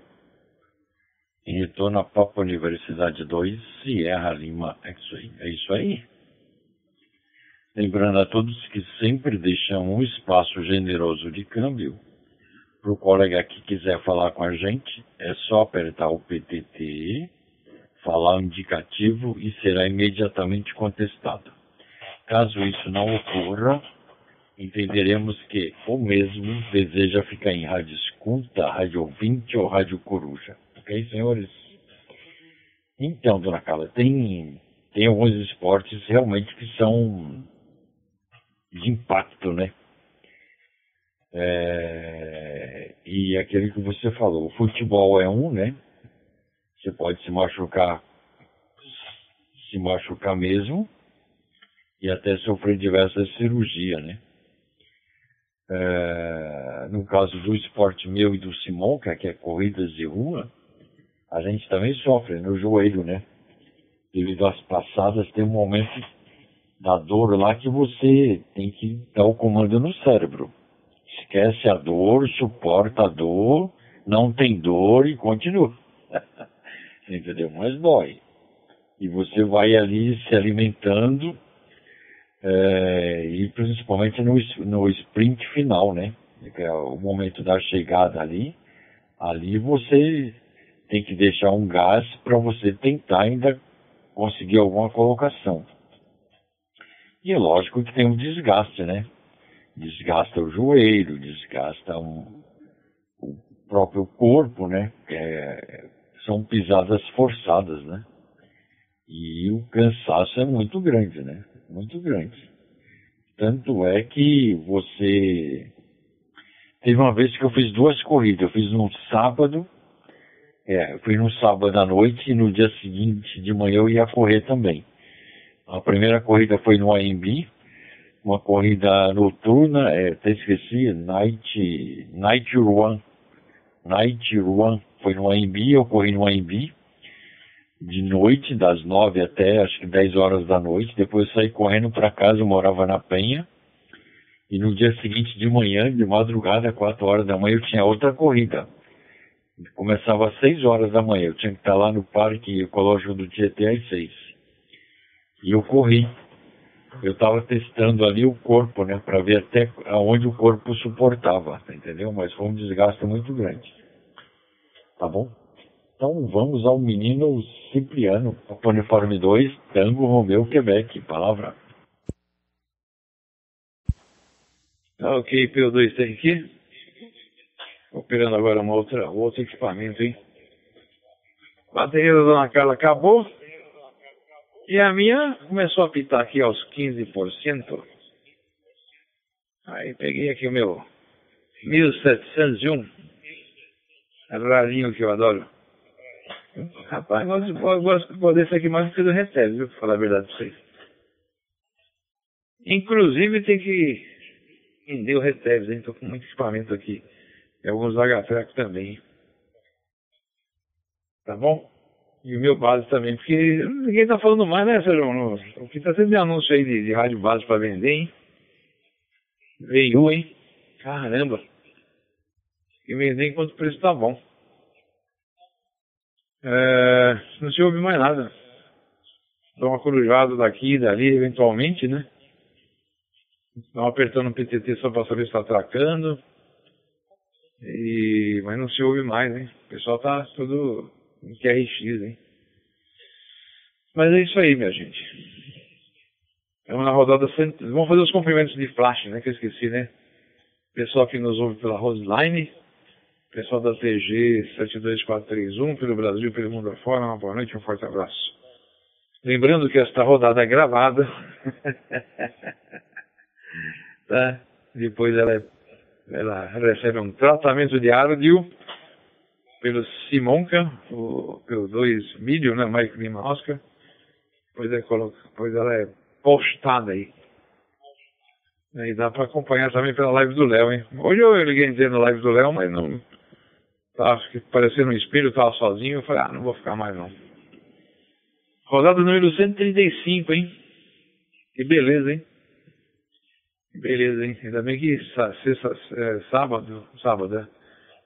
Em retorno a Papa Universidade 2, Sierra Lima X-Ray. É isso aí? Lembrando a todos que sempre deixam um espaço generoso de câmbio. Para o colega que quiser falar com a gente, é só apertar o PTT, falar o indicativo e será imediatamente contestado. Caso isso não ocorra, entenderemos que o mesmo deseja ficar em rádio escuta, rádio ouvinte ou rádio coruja. Ok, senhores? Então, dona Carla, tem, tem alguns esportes realmente que são de impacto, né? É, e aquele que você falou, o futebol é um, né? Você pode se machucar, se machucar mesmo e até sofrer diversas cirurgias, né? É, no caso do esporte meu e do Simon, que é corridas de rua, a gente também sofre no joelho, né? devido às passadas, tem um momento da dor lá que você tem que dar o comando no cérebro. Esquece a dor, suporta a dor, não tem dor e continua. Entendeu? Mas dói. E você vai ali se alimentando, é, e principalmente no, no sprint final, né? Que é o momento da chegada ali. Ali você tem que deixar um gás para você tentar ainda conseguir alguma colocação. E é lógico que tem um desgaste, né? Desgasta o joelho, desgasta um, o próprio corpo, né? É, são pisadas forçadas, né? E o cansaço é muito grande, né? Muito grande. Tanto é que você. Teve uma vez que eu fiz duas corridas. Eu fiz no sábado, é, fui no sábado à noite e no dia seguinte de manhã eu ia correr também. A primeira corrida foi no AMB, uma corrida noturna, é, até esqueci, Night, Night Run. Night Run foi no AMB, eu corri no AMB de noite, das nove até acho que dez horas da noite. Depois saí correndo para casa, eu morava na Penha. E no dia seguinte de manhã, de madrugada, quatro horas da manhã, eu tinha outra corrida. Começava às seis horas da manhã. Eu tinha que estar lá no Parque Ecológico do Tietê às seis. E eu corri. Eu estava testando ali o corpo, né, para ver até aonde o corpo suportava, entendeu? Mas foi um desgaste muito grande. Tá bom? Então vamos ao menino Cipriano, uniforme 2, Tango Romeu Quebec, palavra. Tá ok, P2 tem aqui. Operando agora uma outra, outro equipamento, hein? Bateria da Dona Carla acabou. E a minha começou a pitar aqui aos 15%. Aí peguei aqui o meu 1701. Rarinho que eu adoro. Rapaz, eu gosto, de poder ser aqui mais do que do recebe, viu? Pra falar a verdade pra vocês. Inclusive tem que vender o recebe, hein? Tô com muito equipamento aqui. E alguns HTRAC também. Tá bom? E o meu base também, porque ninguém tá falando mais, né, Sérgio? O que tá sendo de anúncio aí de, de rádio base pra vender, hein? Veio, hein? Caramba! E vender enquanto o preço tá bom. É, não se ouve mais nada. Dá uma corujada daqui e dali, eventualmente, né? Estão apertando o PTT só para saber se está atracando. E... Mas não se ouve mais, hein? O pessoal tá tudo em QRX, hein? Mas é isso aí, minha gente. Estamos na rodada. Cent... Vamos fazer os cumprimentos de flash, né? Que eu esqueci, né? Pessoal que nos ouve pela Roseline pessoal da TG 72431, pelo Brasil, pelo mundo afora, uma boa noite, um forte abraço. Lembrando que esta rodada é gravada, tá? Depois ela, é, ela recebe um tratamento de áudio pelo Simonca, o, pelo 2 Milho, né, Mike Lima Oscar, depois, é, depois ela é postada aí. E dá para acompanhar também pela live do Léo, hein? Hoje eu liguei dizer na live do Léo, mas não, Tava parecendo um espelho, tava sozinho. Eu falei, ah, não vou ficar mais não. Rodada número 135, hein? Que beleza, hein? Beleza, hein? Ainda bem que sexta, é, sábado, sábado, é,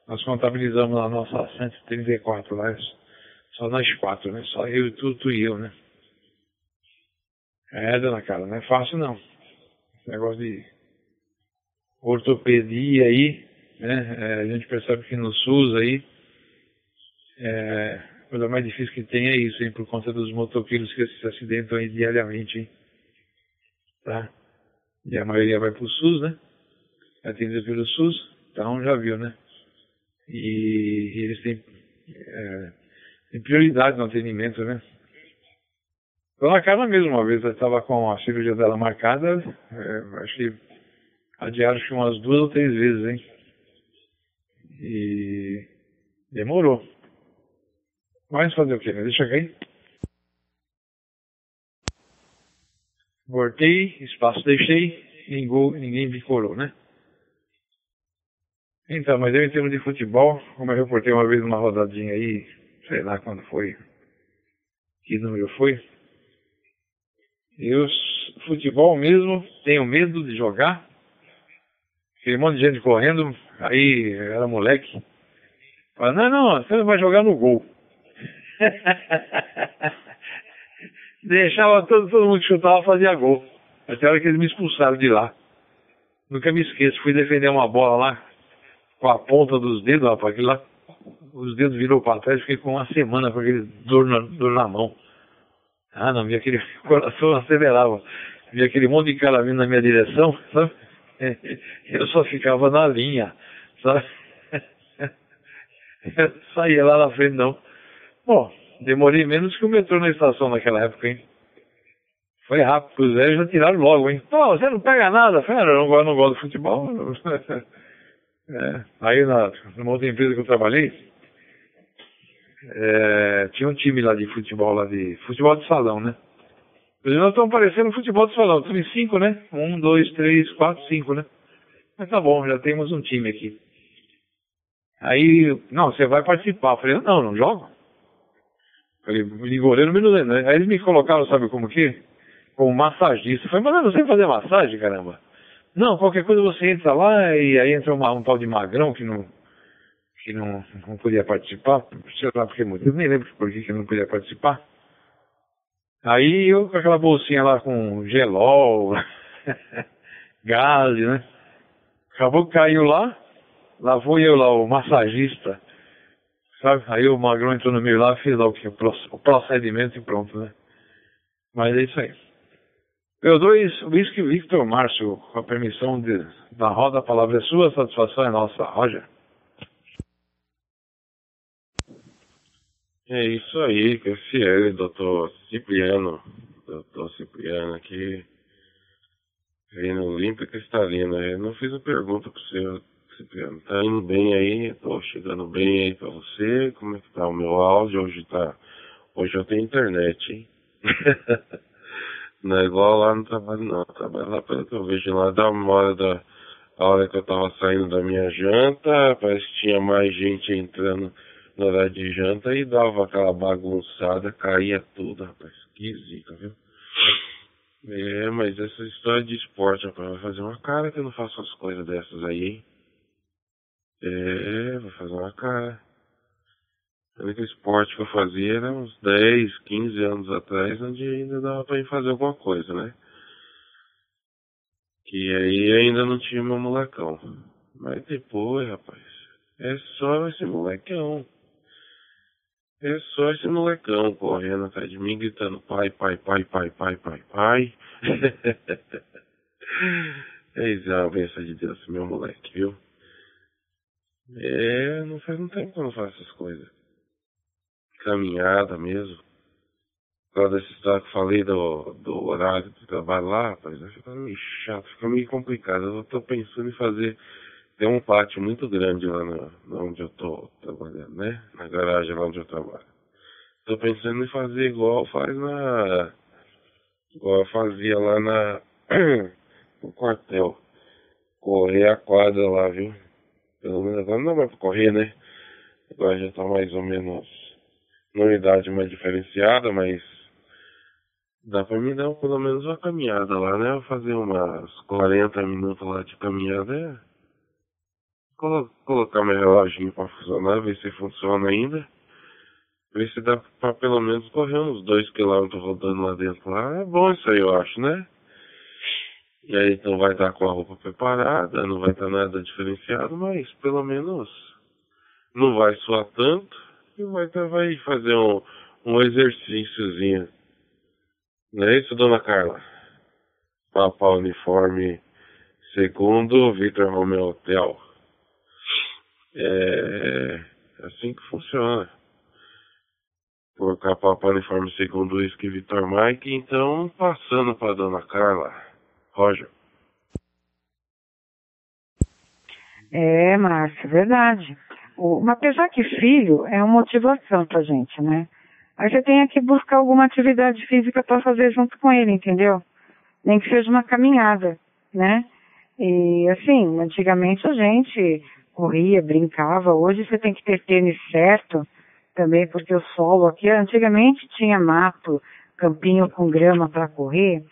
nós contabilizamos a nossa 134 lá. Só nós quatro, né? Só eu, tu, tu e eu, né? É, dona Carla, não é fácil não. Esse negócio de ortopedia aí, né? É, a gente percebe que no SUS aí, é, a coisa mais difícil que tem é isso, hein? Por conta dos motoqueiros que se acidentam aí diariamente, hein? Tá? E a maioria vai pro SUS, né? Atendido pelo SUS, então já viu, né? E, e eles têm, é, têm prioridade no atendimento, né? Dona Carla mesmo, uma vez, estava com a cirurgia dela marcada, é, acho que adiaram acho umas duas ou três vezes, hein? E demorou. Mas fazer o quê? Deixa cair. Voltei, espaço deixei, ninguém, ninguém bicorou, né? Então, mas eu em termos de futebol, como eu reportei uma vez numa rodadinha aí, sei lá quando foi, que número foi, E o futebol mesmo, tenho medo de jogar. Aquele monte de gente correndo, aí era moleque. Fala, não, não, você vai jogar no gol. Deixava todo, todo mundo que chutava fazia gol. Até a hora que eles me expulsaram de lá. Nunca me esqueço, fui defender uma bola lá com a ponta dos dedos, rapaz, aquilo lá, os dedos virou para trás, fiquei com uma semana com aquele dor na, dor na mão. Ah, não, vi aquele coração acelerava. Vi aquele monte de cara vindo na minha direção, sabe? Eu só ficava na linha, sabe? Eu saía lá na frente, não. Bom, demorei menos que o metrô na estação naquela época, hein? Foi rápido, os velhos já tiraram logo, hein? Pô, você não pega nada. Ah, eu não, não gosto de futebol. é. Aí na, numa outra empresa que eu trabalhei, é, tinha um time lá de futebol, lá de futebol de salão, né? Nós estamos parecendo futebol de salão, estamos em cinco, né? Um, dois, três, quatro, cinco, né? Mas tá bom, já temos um time aqui. Aí, não, você vai participar. Eu falei, não, não jogo. Falei, me goleiro, menos né? Aí eles me colocaram, sabe como que? Como massagista. Eu falei, mas não sei fazer massagem, caramba. Não, qualquer coisa você entra lá e aí entra uma, um tal de magrão que não que não, não podia participar, sei lá por motivo, nem lembro por que, que não podia participar. Aí eu com aquela bolsinha lá com gelol, gás, né? Acabou que caiu lá, lá fui eu lá, o massagista, sabe? Aí o Magrão entrou no meio lá, fez o, que, o procedimento e pronto, né? Mas é isso aí. Eu dois, Whisky Victor Márcio, com a permissão de, da roda, a palavra é sua, a satisfação é nossa. Roger. É isso aí, que é fiel, doutor Cipriano, doutor Cipriano aqui, vindo limpo e cristalino. Eu não fiz a pergunta pro senhor, Cipriano. Tá indo bem aí? Tô chegando bem aí pra você? Como é que tá o meu áudio? Hoje tá. Hoje eu tenho internet, hein? não é igual lá no trabalho não. Trabalho lá pelo que eu vejo lá da hora da a hora que eu tava saindo da minha janta, parece que tinha mais gente entrando na hora de janta e dava aquela bagunçada, caía tudo, rapaz. Que zica, viu? É, mas essa história de esporte, rapaz, vai fazer uma cara que eu não faço as coisas dessas aí, hein? É, vai fazer uma cara. O único esporte que eu fazia era uns 10, 15 anos atrás, onde ainda dava pra ir fazer alguma coisa, né? Que aí ainda não tinha meu molecão. Mas depois, rapaz, é só esse molecão. É só esse molecão correndo atrás de mim, gritando pai, pai, pai, pai, pai, pai, pai. Eis a bênção de Deus, meu moleque, viu? É, não faz um tempo que eu não faço essas coisas. Caminhada mesmo. Por causa desse história que eu falei do, do horário de trabalho lá, rapaz, fica meio chato, fica meio complicado. Eu tô pensando em fazer tem um pátio muito grande lá no, onde eu tô trabalhando, né? Na garagem lá onde eu trabalho. Tô pensando em fazer igual faz na. Igual eu fazia lá na. no quartel. Correr a quadra lá, viu? Pelo menos agora não vai pra correr, né? Agora já tá mais ou menos numa idade mais diferenciada, mas dá pra me dar pelo menos uma caminhada lá, né? Fazer umas 40 minutos lá de caminhada é colo colocar meu reloginho para funcionar, ver se funciona ainda. Ver se dá para pelo menos correr uns 2 km rodando lá dentro. Lá é bom isso aí, eu acho, né? E aí então vai estar com a roupa preparada, não vai estar nada diferenciado, mas pelo menos não vai suar tanto e vai, vai fazer um, um exercíciozinho. Não é isso, dona Carla? Papa Uniforme segundo Victor Romeo Hotel. É, é assim que funciona. Por capa uniforme segundo o Vitor Mike, então passando para dona Carla. Roger. É, Márcio, verdade. O, apesar que filho é uma motivação pra gente, né? Aí você tem que buscar alguma atividade física para fazer junto com ele, entendeu? Nem que seja uma caminhada, né? E assim, antigamente a gente corria, brincava. Hoje você tem que ter tênis certo também, porque o solo aqui antigamente tinha mato, campinho com grama para correr,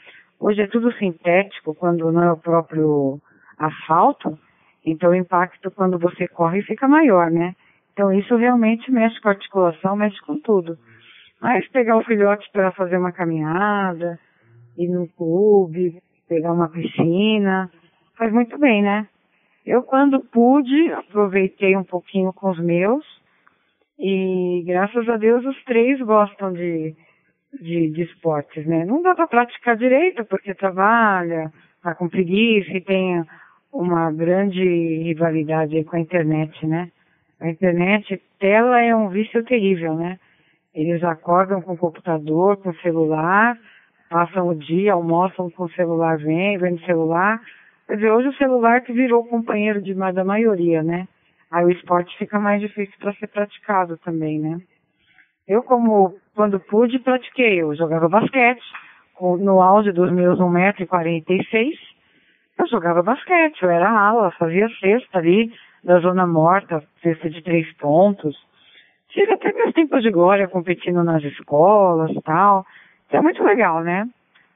hoje é tudo sintético, quando não é o próprio asfalto, então o impacto quando você corre fica maior, né? Então isso realmente mexe com a articulação, mexe com tudo. Mas pegar o filhote para fazer uma caminhada, ir no clube, pegar uma piscina, faz muito bem, né? Eu quando pude, aproveitei um pouquinho com os meus e graças a Deus os três gostam de, de, de esportes, né? Não dá para praticar direito porque trabalha, tá com preguiça e tem uma grande rivalidade com a internet, né? A internet, tela é um vício terrível, né? Eles acordam com o computador, com o celular, passam o dia, almoçam com o celular, vem, vem no celular. Quer dizer, hoje o celular que virou companheiro de, da maioria, né? Aí o esporte fica mais difícil para ser praticado também, né? Eu, como, quando pude, pratiquei. Eu jogava basquete, no auge dos meus 1,46m, eu jogava basquete, eu era ala, fazia cesta ali, da zona morta, cesta de três pontos. Tive até meus tempos de glória competindo nas escolas e tal. Isso é muito legal, né?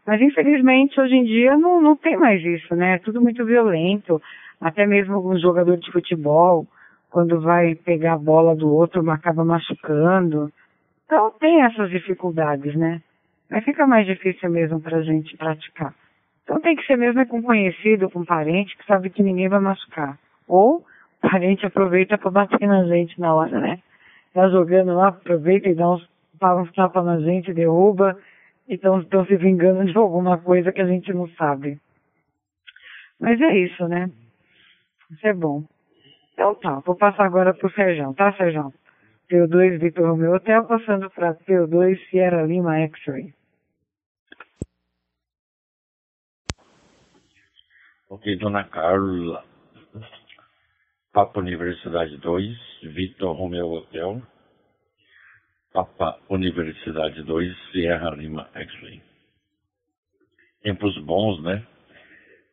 Mas infelizmente hoje em dia não, não tem mais isso, né? É tudo muito violento. Até mesmo um jogador de futebol, quando vai pegar a bola do outro, acaba machucando. Então tem essas dificuldades, né? Mas fica mais difícil mesmo pra gente praticar. Então tem que ser mesmo é com conhecido, com parente, que sabe que ninguém vai machucar. Ou o parente aproveita para bater na gente na hora, né? Tá jogando lá, aproveita e dá uns, uns tapas na gente, derruba, e estão se vingando de alguma coisa que a gente não sabe. Mas é isso, né? Isso é bom. Então tá, vou passar agora pro Serjão, tá, Serjão? P2 Vitor Romeo Hotel, passando para P2 Sierra Lima X-Ray. Ok, Dona Carla. Papa Universidade 2, Vitor Romeo Hotel. Papa Universidade 2, Sierra Lima X-Ray. Tempos bons, né?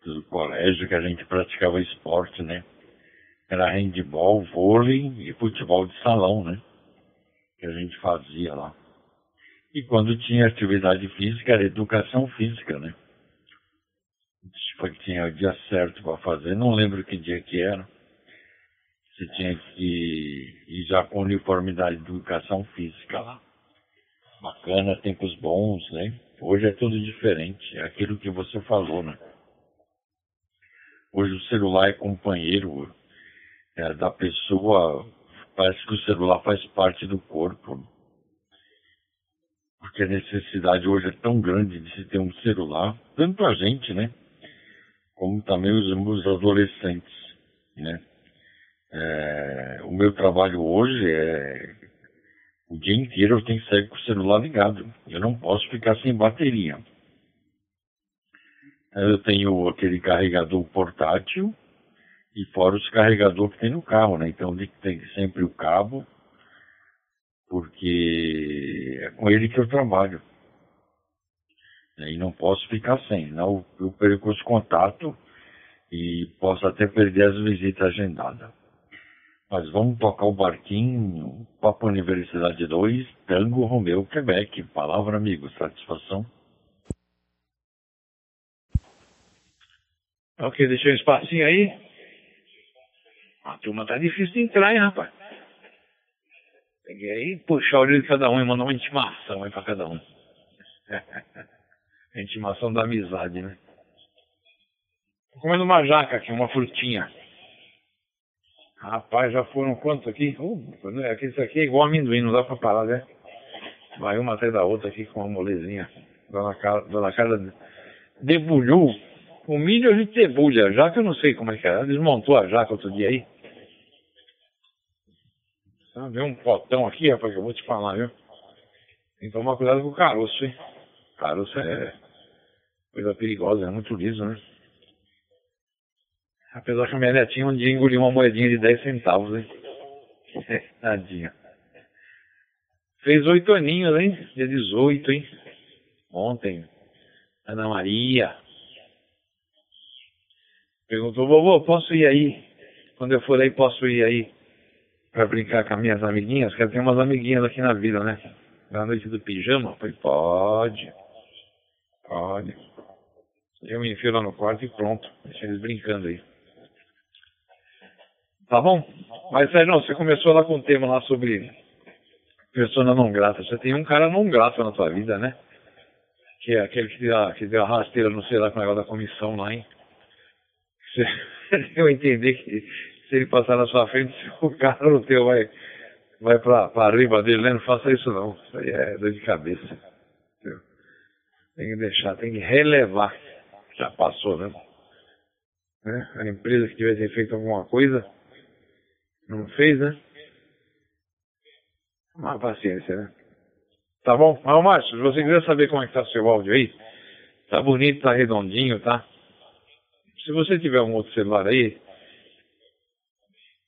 Do colégio que a gente praticava esporte, né? Era handball, vôlei e futebol de salão, né? Que a gente fazia lá. E quando tinha atividade física, era educação física, né? Foi que tinha o dia certo para fazer, não lembro que dia que era. Você tinha que ir já com uniformidade de educação física lá. Bacana, tempos bons, né? Hoje é tudo diferente, é aquilo que você falou, né? Hoje o celular é companheiro é, da pessoa, parece que o celular faz parte do corpo. Porque a necessidade hoje é tão grande de se ter um celular, tanto a gente, né? Como também os, os adolescentes, né? É, o meu trabalho hoje é o dia inteiro eu tenho que sair com o celular ligado. Eu não posso ficar sem bateria. Eu tenho aquele carregador portátil e fora os carregadores que tem no carro, né? Então tem sempre o cabo, porque é com ele que eu trabalho. E não posso ficar sem, senão eu perco os contatos e posso até perder as visitas agendadas. Mas vamos tocar o barquinho, Papo Universidade 2, Tango Romeu, Quebec. Palavra, amigo, satisfação. Ok, deixei um espacinho aí. A turma tá difícil de entrar, hein, rapaz. Peguei aí, puxar o olho de cada um e mandar uma intimação aí pra cada um. intimação da amizade, né? Tô comendo uma jaca aqui, uma frutinha. Rapaz, já foram quantos aqui? Uh, isso aqui é igual amendoim, não dá pra parar, né? Vai uma atrás da outra aqui com uma molezinha. Dona Carla, Dona Carla debulhou o milho a gente debulha, jaca eu não sei como é que. Ela desmontou a jaca outro dia aí. Ah, Vê um potão aqui, rapaz, que eu vou te falar, viu? Tem que tomar cuidado com o caroço, hein? Caroço é coisa perigosa, é muito liso, né? Apesar que a minha netinha um dia engoliu uma moedinha de 10 centavos, hein? Tadinha. Fez oito aninhos, hein? Dia 18, hein? Ontem. Ana Maria. Perguntou, vovô, posso ir aí? Quando eu for aí, posso ir aí para brincar com as minhas amiguinhas? Eu tenho umas amiguinhas aqui na vida, né? Na noite do pijama? Eu falei, pode. Pode. Eu me enfio lá no quarto e pronto. Deixa eles brincando aí. Tá bom? Mas, Sérgio, você começou lá com um tema lá sobre persona não grata. Você tem um cara não grato na tua vida, né? Que é aquele que que deu a rasteira, não sei lá, com o negócio da comissão lá, hein? Eu entendi que se ele passar na sua frente, o cara no teu vai, vai pra, pra riba dele, né? Não faça isso não. Isso aí é dor de cabeça. Tem que deixar, tem que relevar. Já passou, né? né? A empresa que tivesse feito alguma coisa, não fez, né? Uma paciência, né? Tá bom? Mas, Márcio, se você quiser saber como é que tá seu áudio aí, tá bonito, tá redondinho, tá? Se você tiver um outro celular aí,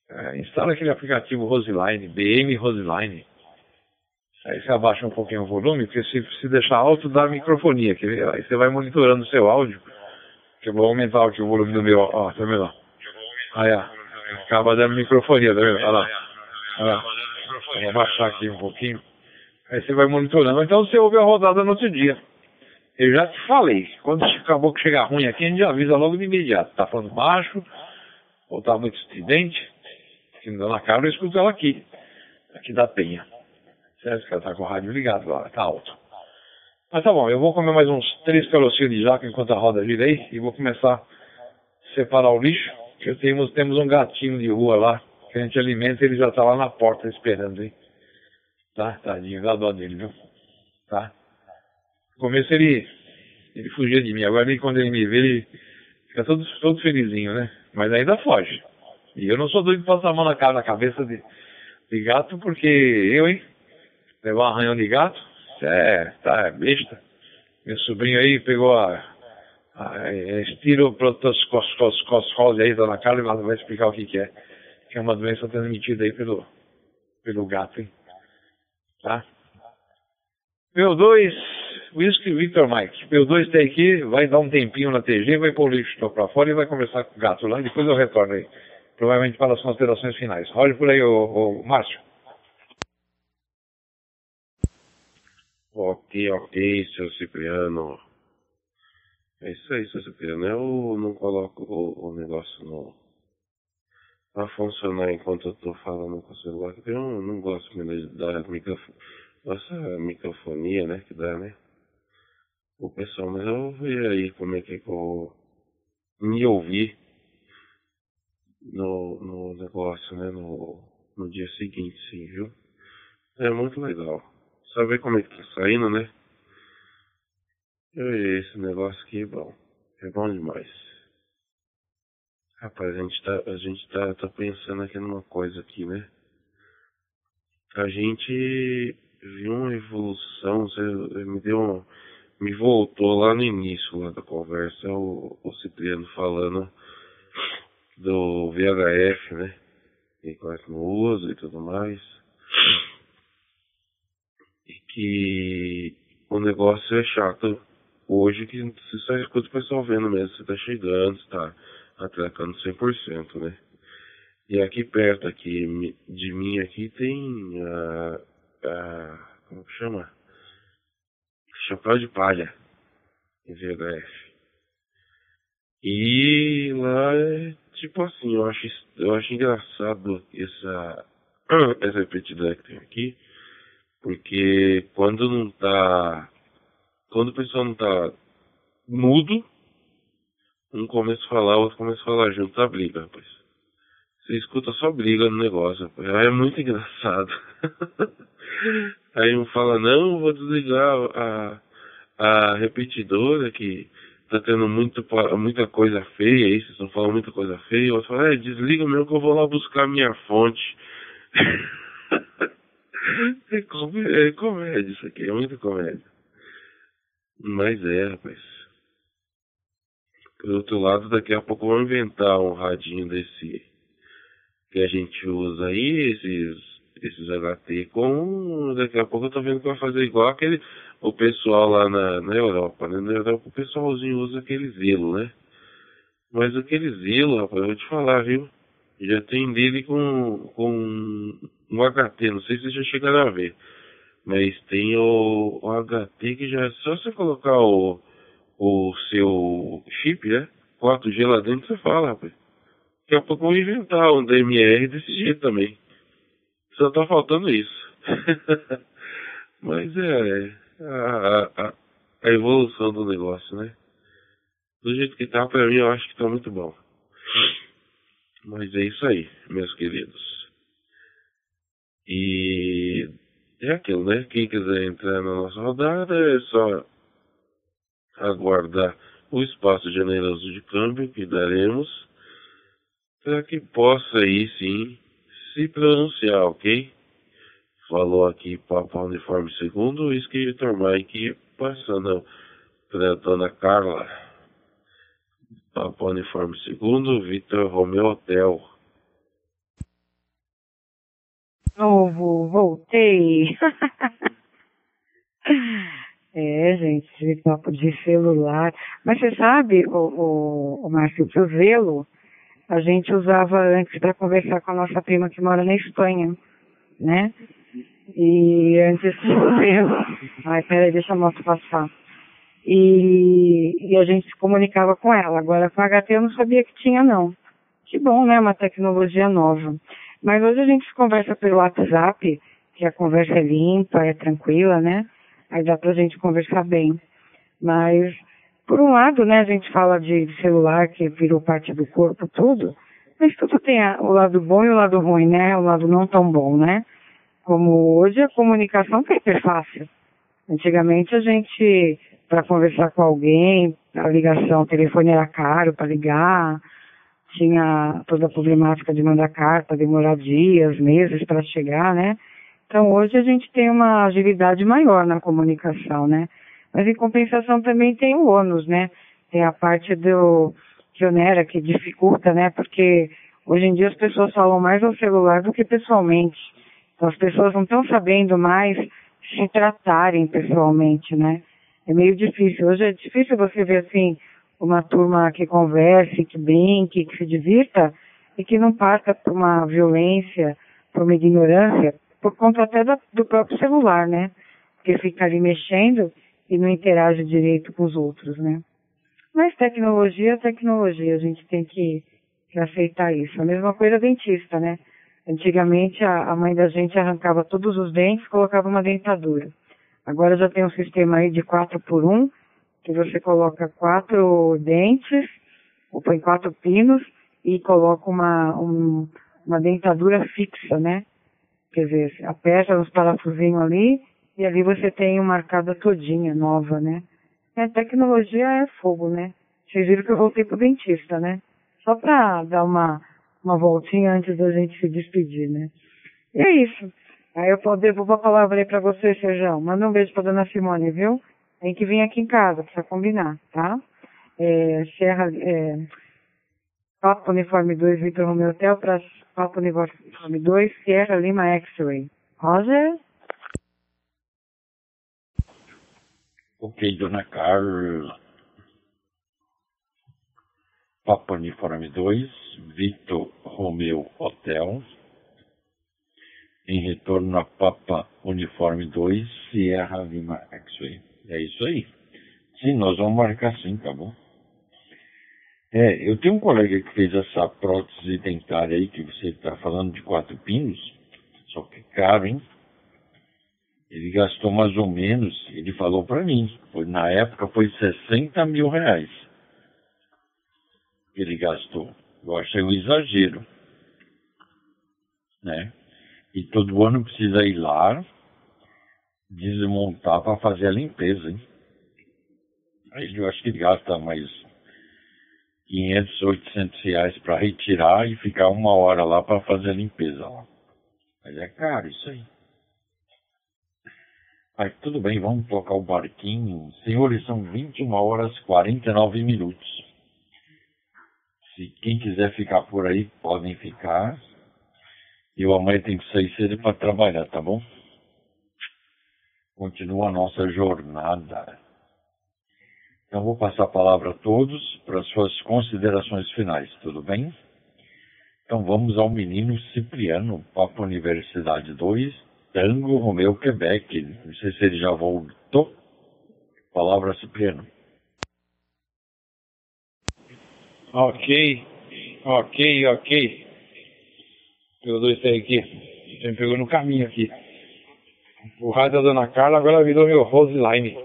é, instala aquele aplicativo Roseline, BM Roseline. Aí você abaixa um pouquinho o volume, porque se, se deixar alto dá microfonia. Que, aí você vai monitorando o seu áudio. Que eu vou aumentar aqui o volume do meu, ó, tá vendo? Aí, ó. Acaba dando microfonia, tá vendo? Olha lá. Olha lá. Vou abaixar aqui um pouquinho. Aí você vai monitorando. Então você ouve a rodada no outro dia. Eu já te falei, quando acabou que chegar ruim aqui, a gente avisa logo de imediato. Tá falando baixo, ou tá muito estridente. Que me dá na cara, eu escuto ela aqui. Aqui da penha. Certo? Que ela tá com o rádio ligado agora, tá alto. Mas tá bom, eu vou comer mais uns três carocinhos de jaca enquanto a roda gira aí e vou começar a separar o lixo. Eu temos, temos um gatinho de rua lá que a gente alimenta, ele já tá lá na porta esperando, hein? Tá? Tadinho, dá dó dele, viu? Tá? Começo ele, ele fugia de mim, agora ele, quando ele me vê, ele fica todo, todo felizinho, né? Mas ainda foge. E eu não sou doido de passar a mão na cara, na cabeça de, de gato, porque eu, hein? Levar um arranhão de gato, é, tá, é besta. Meu sobrinho aí pegou a, a, a estiroprotoscoscose aí, tá na cara, e vai explicar o que que é que é uma doença transmitida aí pelo, pelo gato, hein? Tá? Meu 2, Whisky Victor Mike. Meu 2 tem aqui, vai dar um tempinho na TG, vai pôr o lixo pra fora e vai conversar com o gato lá, depois eu retorno aí. Provavelmente para as considerações finais. Olhe por aí, ô Márcio. Ok, ok, seu Cipriano. É isso aí, seu Cipriano. Eu não coloco o, o negócio no, a funcionar enquanto eu tô falando com o celular, eu não, não gosto da microfonia, né, que dá, né? O pessoal, mas eu vou ver aí como é que eu vou me ouvir no, no negócio, né, no, no dia seguinte, sim, viu? É muito legal. Saber como é que tá saindo, né? Esse negócio aqui, bom, é bom demais. Rapaz, a gente tá, a gente tá, tá pensando aqui numa coisa aqui, né? A gente viu uma evolução, você me deu uma, me voltou lá no início lá da conversa, o, o Cipriano falando do VHF, né? E quase não usa e tudo mais. E que o negócio é chato hoje que você só escuta o pessoal vendo mesmo, você tá chegando, você tá atracando 100%, né? E aqui perto aqui de mim aqui tem a, a como que chama? Chapéu de palha em VHF. E lá é tipo assim, eu acho, eu acho engraçado essa, essa repetidão que tem aqui, porque quando não tá. Quando o pessoal não tá mudo, um começa a falar, o outro começa a falar junto, a briga, rapaz. Você escuta só briga no negócio. É muito engraçado. Aí um fala, não, vou desligar a, a repetidora que tá tendo muito, muita coisa feia aí, vocês estão falando muita coisa feia. O outro fala, é, desliga mesmo que eu vou lá buscar minha fonte. é, comédia, é comédia isso aqui, é muita comédia. Mas é, rapaz. Por outro lado, daqui a pouco vão inventar um radinho desse que a gente usa aí, esses, esses HT com. Daqui a pouco eu tô vendo que vai fazer igual aquele. O pessoal lá na, na Europa, né? Na Europa o pessoalzinho usa aquele zelo, né? Mas aquele zelo, rapaz, eu vou te falar, viu? Já tem dele com, com um HT, não sei se vocês já chegaram a ver. Mas tem o, o HT que já é só você colocar o, o seu chip, né? 4G lá dentro, você fala, rapaz. Daqui a pouco vão inventar um DMR desse jeito também. Só tá faltando isso. Mas é a, a, a, evolução do negócio, né? Do jeito que tá, pra mim, eu acho que tá muito bom. Mas é isso aí, meus queridos. E é aquilo, né? Quem quiser entrar na nossa rodada é só aguardar o espaço generoso de câmbio que daremos para que possa aí sim se pronunciar, ok? Falou aqui Papa Uniforme o escritor Mike passando para Dona Carla. Papa Uniforme Segundo, Vitor Romeu Hotel novo, voltei. é, gente, esse papo de celular. Mas você sabe, o, o, o Márcio, o Velo a gente usava antes para conversar com a nossa prima que mora na Espanha, né? E antes Velo. Ai, peraí, deixa a moto passar. E, e a gente se comunicava com ela. Agora com a HT eu não sabia que tinha, não. Que bom, né? Uma tecnologia nova. Mas hoje a gente conversa pelo WhatsApp, que a conversa é limpa, é tranquila, né? Aí dá pra gente conversar bem. Mas, por um lado, né, a gente fala de celular que virou parte do corpo, tudo. Mas tudo tem o lado bom e o lado ruim, né? O lado não tão bom, né? Como hoje a comunicação é hiper fácil. Antigamente a gente, para conversar com alguém, a ligação, o telefone era caro para ligar, tinha toda a problemática de mandar carta, demorar dias, meses para chegar, né? Então hoje a gente tem uma agilidade maior na comunicação, né? Mas em compensação também tem o ônus, né? Tem a parte do que onera, que dificulta, né? Porque hoje em dia as pessoas falam mais ao celular do que pessoalmente. Então as pessoas não estão sabendo mais se tratarem pessoalmente, né? É meio difícil. Hoje é difícil você ver assim, uma turma que converse, que brinque, que se divirta e que não parta por uma violência, por uma ignorância, por conta até do, do próprio celular, né? Porque fica ali mexendo e não interage direito com os outros, né? Mas tecnologia é tecnologia, a gente tem que, que aceitar isso. A mesma coisa dentista, né? Antigamente a, a mãe da gente arrancava todos os dentes e colocava uma dentadura. Agora já tem um sistema aí de 4 por 1, que você coloca quatro dentes, ou põe quatro pinos e coloca uma, um, uma dentadura fixa, né? Quer dizer, aperta nos parafusinhos ali e ali você tem uma arcada todinha, nova, né? A tecnologia é fogo, né? Vocês viram que eu voltei pro dentista, né? Só pra dar uma, uma voltinha antes da gente se despedir, né? E é isso. Aí eu devolvo a palavra aí pra você, Sejão. Manda um beijo pra dona Simone, viu? Tem que vir aqui em casa, precisa combinar, tá? É, Serra, é, Papo Uniforme 2, Vitor Romeo Hotel, para Papo Uniforme 2, Sierra Lima X-Ray. Roger? Ok, dona Carla. Papa Uniforme 2, Vitor Romeo Hotel. Em retorno a Papa Uniforme 2, Sierra Lima X-Ray. É isso aí. Sim, nós vamos marcar sim, tá bom? É, eu tenho um colega que fez essa prótese dentária aí que você está falando de quatro pinos, só que é caro, hein? Ele gastou mais ou menos, ele falou para mim, foi, na época foi 60 mil reais que ele gastou. Eu achei um exagero, né? E todo ano precisa ir lá, desmontar para fazer a limpeza, hein? Aí eu acho que gasta mais 500, 800 reais para retirar e ficar uma hora lá para fazer a limpeza. Mas é caro isso aí. Tudo bem, vamos tocar o barquinho. Senhores, são 21 horas 49 minutos. Se quem quiser ficar por aí, podem ficar. Eu amanhã tenho que sair cedo para trabalhar, tá bom? continua a nossa jornada. Então, vou passar a palavra a todos para as suas considerações finais, tudo bem? Então, vamos ao menino Cipriano, Papo Universidade 2, Tango Romeu Quebec. Não sei se ele já voltou. Palavra Cipriano. Ok, ok, ok. Pelo dois tem aqui. Você me pegou no caminho aqui. O rádio da Dona Carla agora virou meu Roseline.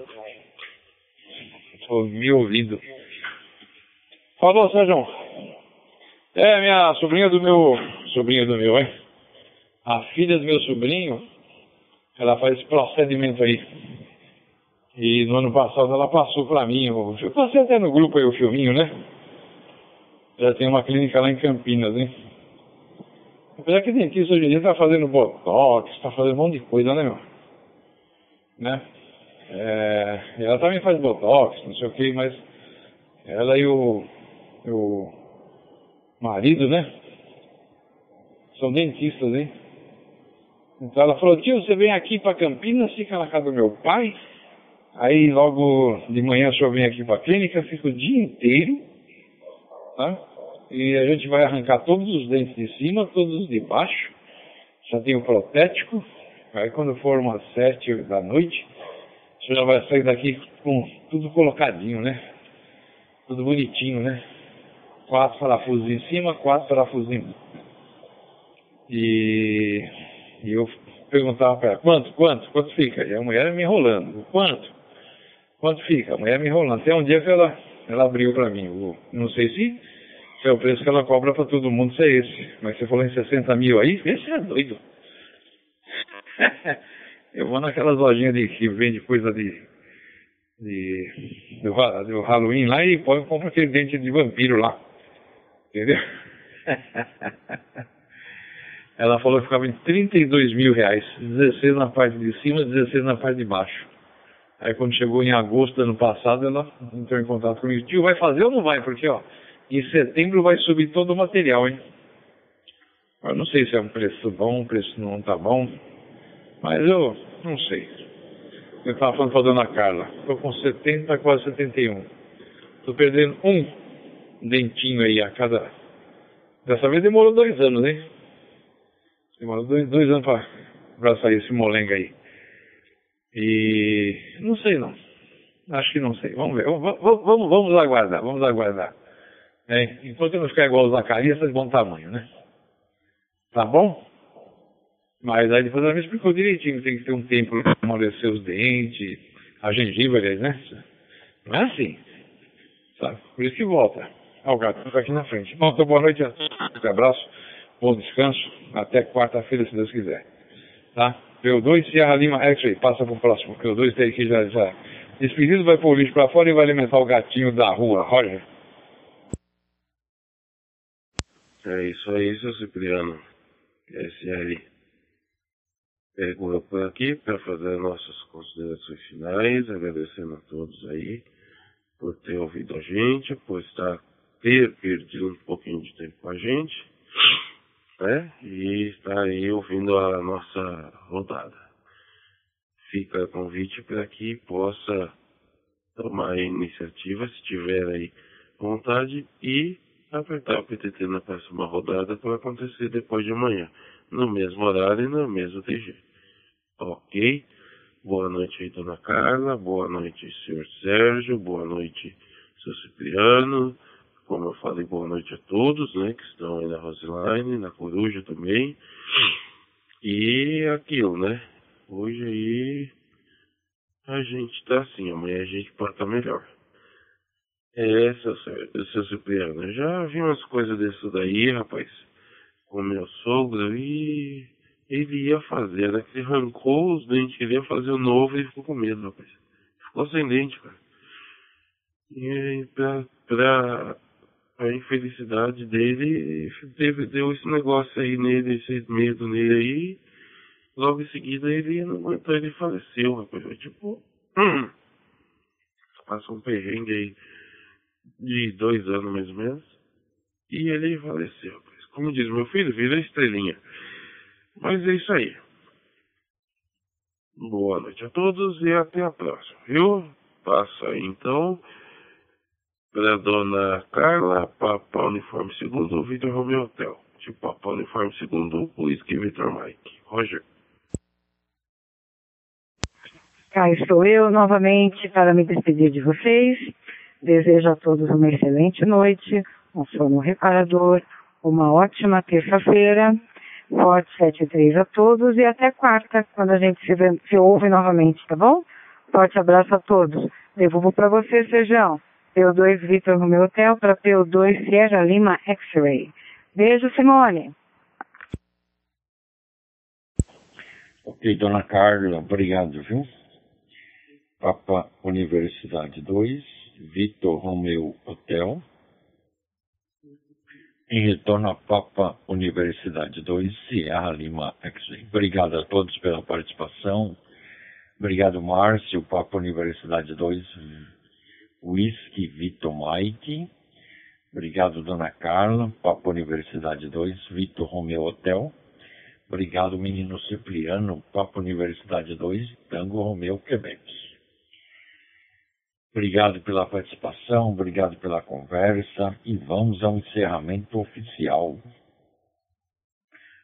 Tô me ouvindo. Falou, Sérgio. É, minha sobrinha do meu. Sobrinha do meu, é? A filha do meu sobrinho, ela faz esse procedimento aí. E no ano passado ela passou pra mim. Eu, passei até no grupo aí o filminho, né? Ela tem uma clínica lá em Campinas, hein? Apesar que dentista hoje em dia tá fazendo botox, tá fazendo um monte de coisa, né, meu? Né? É, ela também faz botox, não sei o que, mas ela e o, o marido, né? São dentistas, hein? Então ela falou, tio, você vem aqui para Campinas, fica na casa do meu pai, aí logo de manhã o senhor vem aqui para a clínica, fica o dia inteiro, tá? E a gente vai arrancar todos os dentes de cima, todos os de baixo, já tem o protético, aí quando for umas sete da noite, o senhor já vai sair daqui com tudo colocadinho, né? Tudo bonitinho, né? Quatro parafusos em cima, quatro parafusos em e, e eu perguntava para ela, quanto, quanto, quanto fica? E a mulher me enrolando, quanto? Quanto fica? A mulher me enrolando. Até um dia que ela, ela abriu para mim. Não sei se, se é o preço que ela cobra para todo mundo, se é esse. Mas você falou em 60 mil aí, esse é doido. eu vou naquelas lojinhas de, que vende coisa de, de do, do Halloween lá e põe, aquele dente de vampiro lá. Entendeu? Ela falou que ficava em 32 mil reais, 16 na parte de cima, 16 na parte de baixo. Aí quando chegou em agosto do ano passado, ela entrou em contato comigo. Tio, vai fazer ou não vai? Porque, ó, em setembro vai subir todo o material, hein? Eu não sei se é um preço bom, um preço não tá bom, mas eu não sei. Eu estava falando para a dona Carla, estou com 70, quase 71. Estou perdendo um dentinho aí a cada. Dessa vez demorou dois anos, hein? Demorou dois, dois anos para sair esse molenga aí. E não sei não. Acho que não sei. Vamos ver. Vamos, vamos, vamos aguardar, vamos aguardar. É, enquanto não ficar igual o Zacarias, tá de bom tamanho, né? Tá bom? Mas aí depois ela me explicou direitinho, tem que ter um tempo para amolecer os dentes, a gengiva, aliás, né? Não é assim. Sabe? Por isso que volta. Ó, o gato fica aqui na frente. Bom, então boa noite, um abraço, bom descanso, até quarta-feira, se Deus quiser. Tá? P2 Sierra Lima X-Ray, passa pro próximo. P2 tem aqui já, já. Despedido vai pôr o lixo pra fora e vai alimentar o gatinho da rua. Roger. É isso aí, seu Cipriano. SL. Pegou por aqui para fazer nossas considerações finais, agradecendo a todos aí por ter ouvido a gente, por estar ter perdido um pouquinho de tempo com a gente E estar aí ouvindo a nossa rodada. Fica o convite para que possa tomar a iniciativa, se tiver aí vontade, e apertar o PTT na próxima rodada para acontecer depois de amanhã, no mesmo horário e no mesmo TG. Ok? Boa noite aí, dona Carla. Boa noite, senhor Sérgio. Boa noite, seu Cipriano. Como eu falei, boa noite a todos, né, que estão aí na Roseline, na Coruja também. E aquilo, né? Hoje aí a gente tá assim, amanhã a gente pode estar tá melhor. É, seu, seu Cipriano, já vi umas coisas disso daí, rapaz, com meu sogro e ele ia fazer, né? Ele arrancou os dentes, ele ia fazer o novo e ficou com medo, rapaz. Ficou sem dente, cara. E pra, pra a infelicidade dele teve, deu esse negócio aí nele, esse medo nele aí. Logo em seguida ele não aguentou, ele faleceu, rapaz. Foi tipo. Hum, passou um perrengue aí de dois anos mais ou menos. E ele faleceu, rapaz. Como diz meu filho, vira estrelinha. Mas é isso aí. Boa noite a todos e até a próxima, viu? Passa aí então para dona Carla, Papa Uniforme Segundo, Vitor Romeo Hotel. De Papa Uniforme Segundo, Whisky Vitor Mike. Roger. Cá estou eu novamente para me despedir de vocês. Desejo a todos uma excelente noite, um sono reparador, uma ótima terça-feira. Forte 73 a todos e até quarta, quando a gente se, vê, se ouve novamente, tá bom? Forte abraço a todos. Devolvo para você, Sejão. P2 Vitor Romeo Hotel para P2 Sierra Lima X-Ray. Beijo, Simone. Ok, dona Carla, obrigado, viu? Papa Universidade 2, Vitor Romeu Hotel. Em retorno a Papa Universidade 2, Sierra Lima X-Ray. Obrigado a todos pela participação. Obrigado, Márcio, Papa Universidade 2, Whisky Vitor Mike. Obrigado, Dona Carla, Papa Universidade 2, Vitor Romeu Hotel. Obrigado, menino Cipriano, Papa Universidade 2, Tango Romeu, Quebec. Obrigado pela participação, obrigado pela conversa e vamos ao encerramento oficial.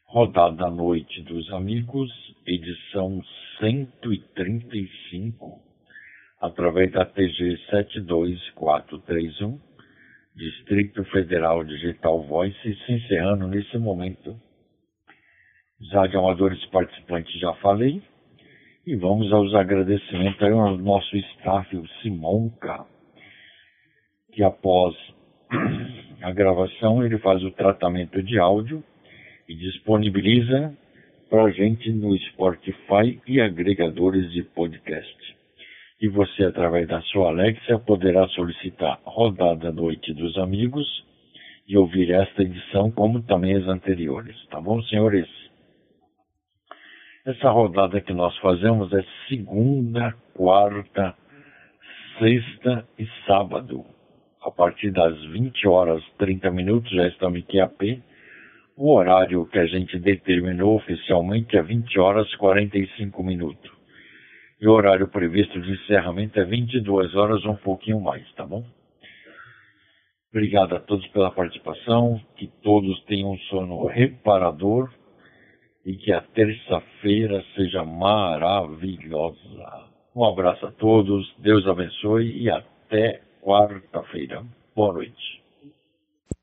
Rodada da Noite dos Amigos, edição 135, através da TG 72431, Distrito Federal Digital Voice, se encerrando nesse momento. De amadores participantes já falei. E vamos aos agradecimentos aí ao nosso staff, o Simonca, que após a gravação ele faz o tratamento de áudio e disponibiliza para a gente no Spotify e agregadores de podcast. E você, através da sua Alexa, poderá solicitar Rodada Noite dos Amigos e ouvir esta edição, como também as anteriores. Tá bom, senhores? Essa rodada que nós fazemos é segunda, quarta, sexta e sábado. A partir das 20 horas 30 minutos já estamos em QAP. O horário que a gente determinou oficialmente é 20 horas 45 minutos. E o horário previsto de encerramento é 22 horas, um pouquinho mais, tá bom? Obrigado a todos pela participação, que todos tenham um sono reparador e que a terça-feira seja maravilhosa. Um abraço a todos, Deus abençoe e até quarta-feira. Boa noite.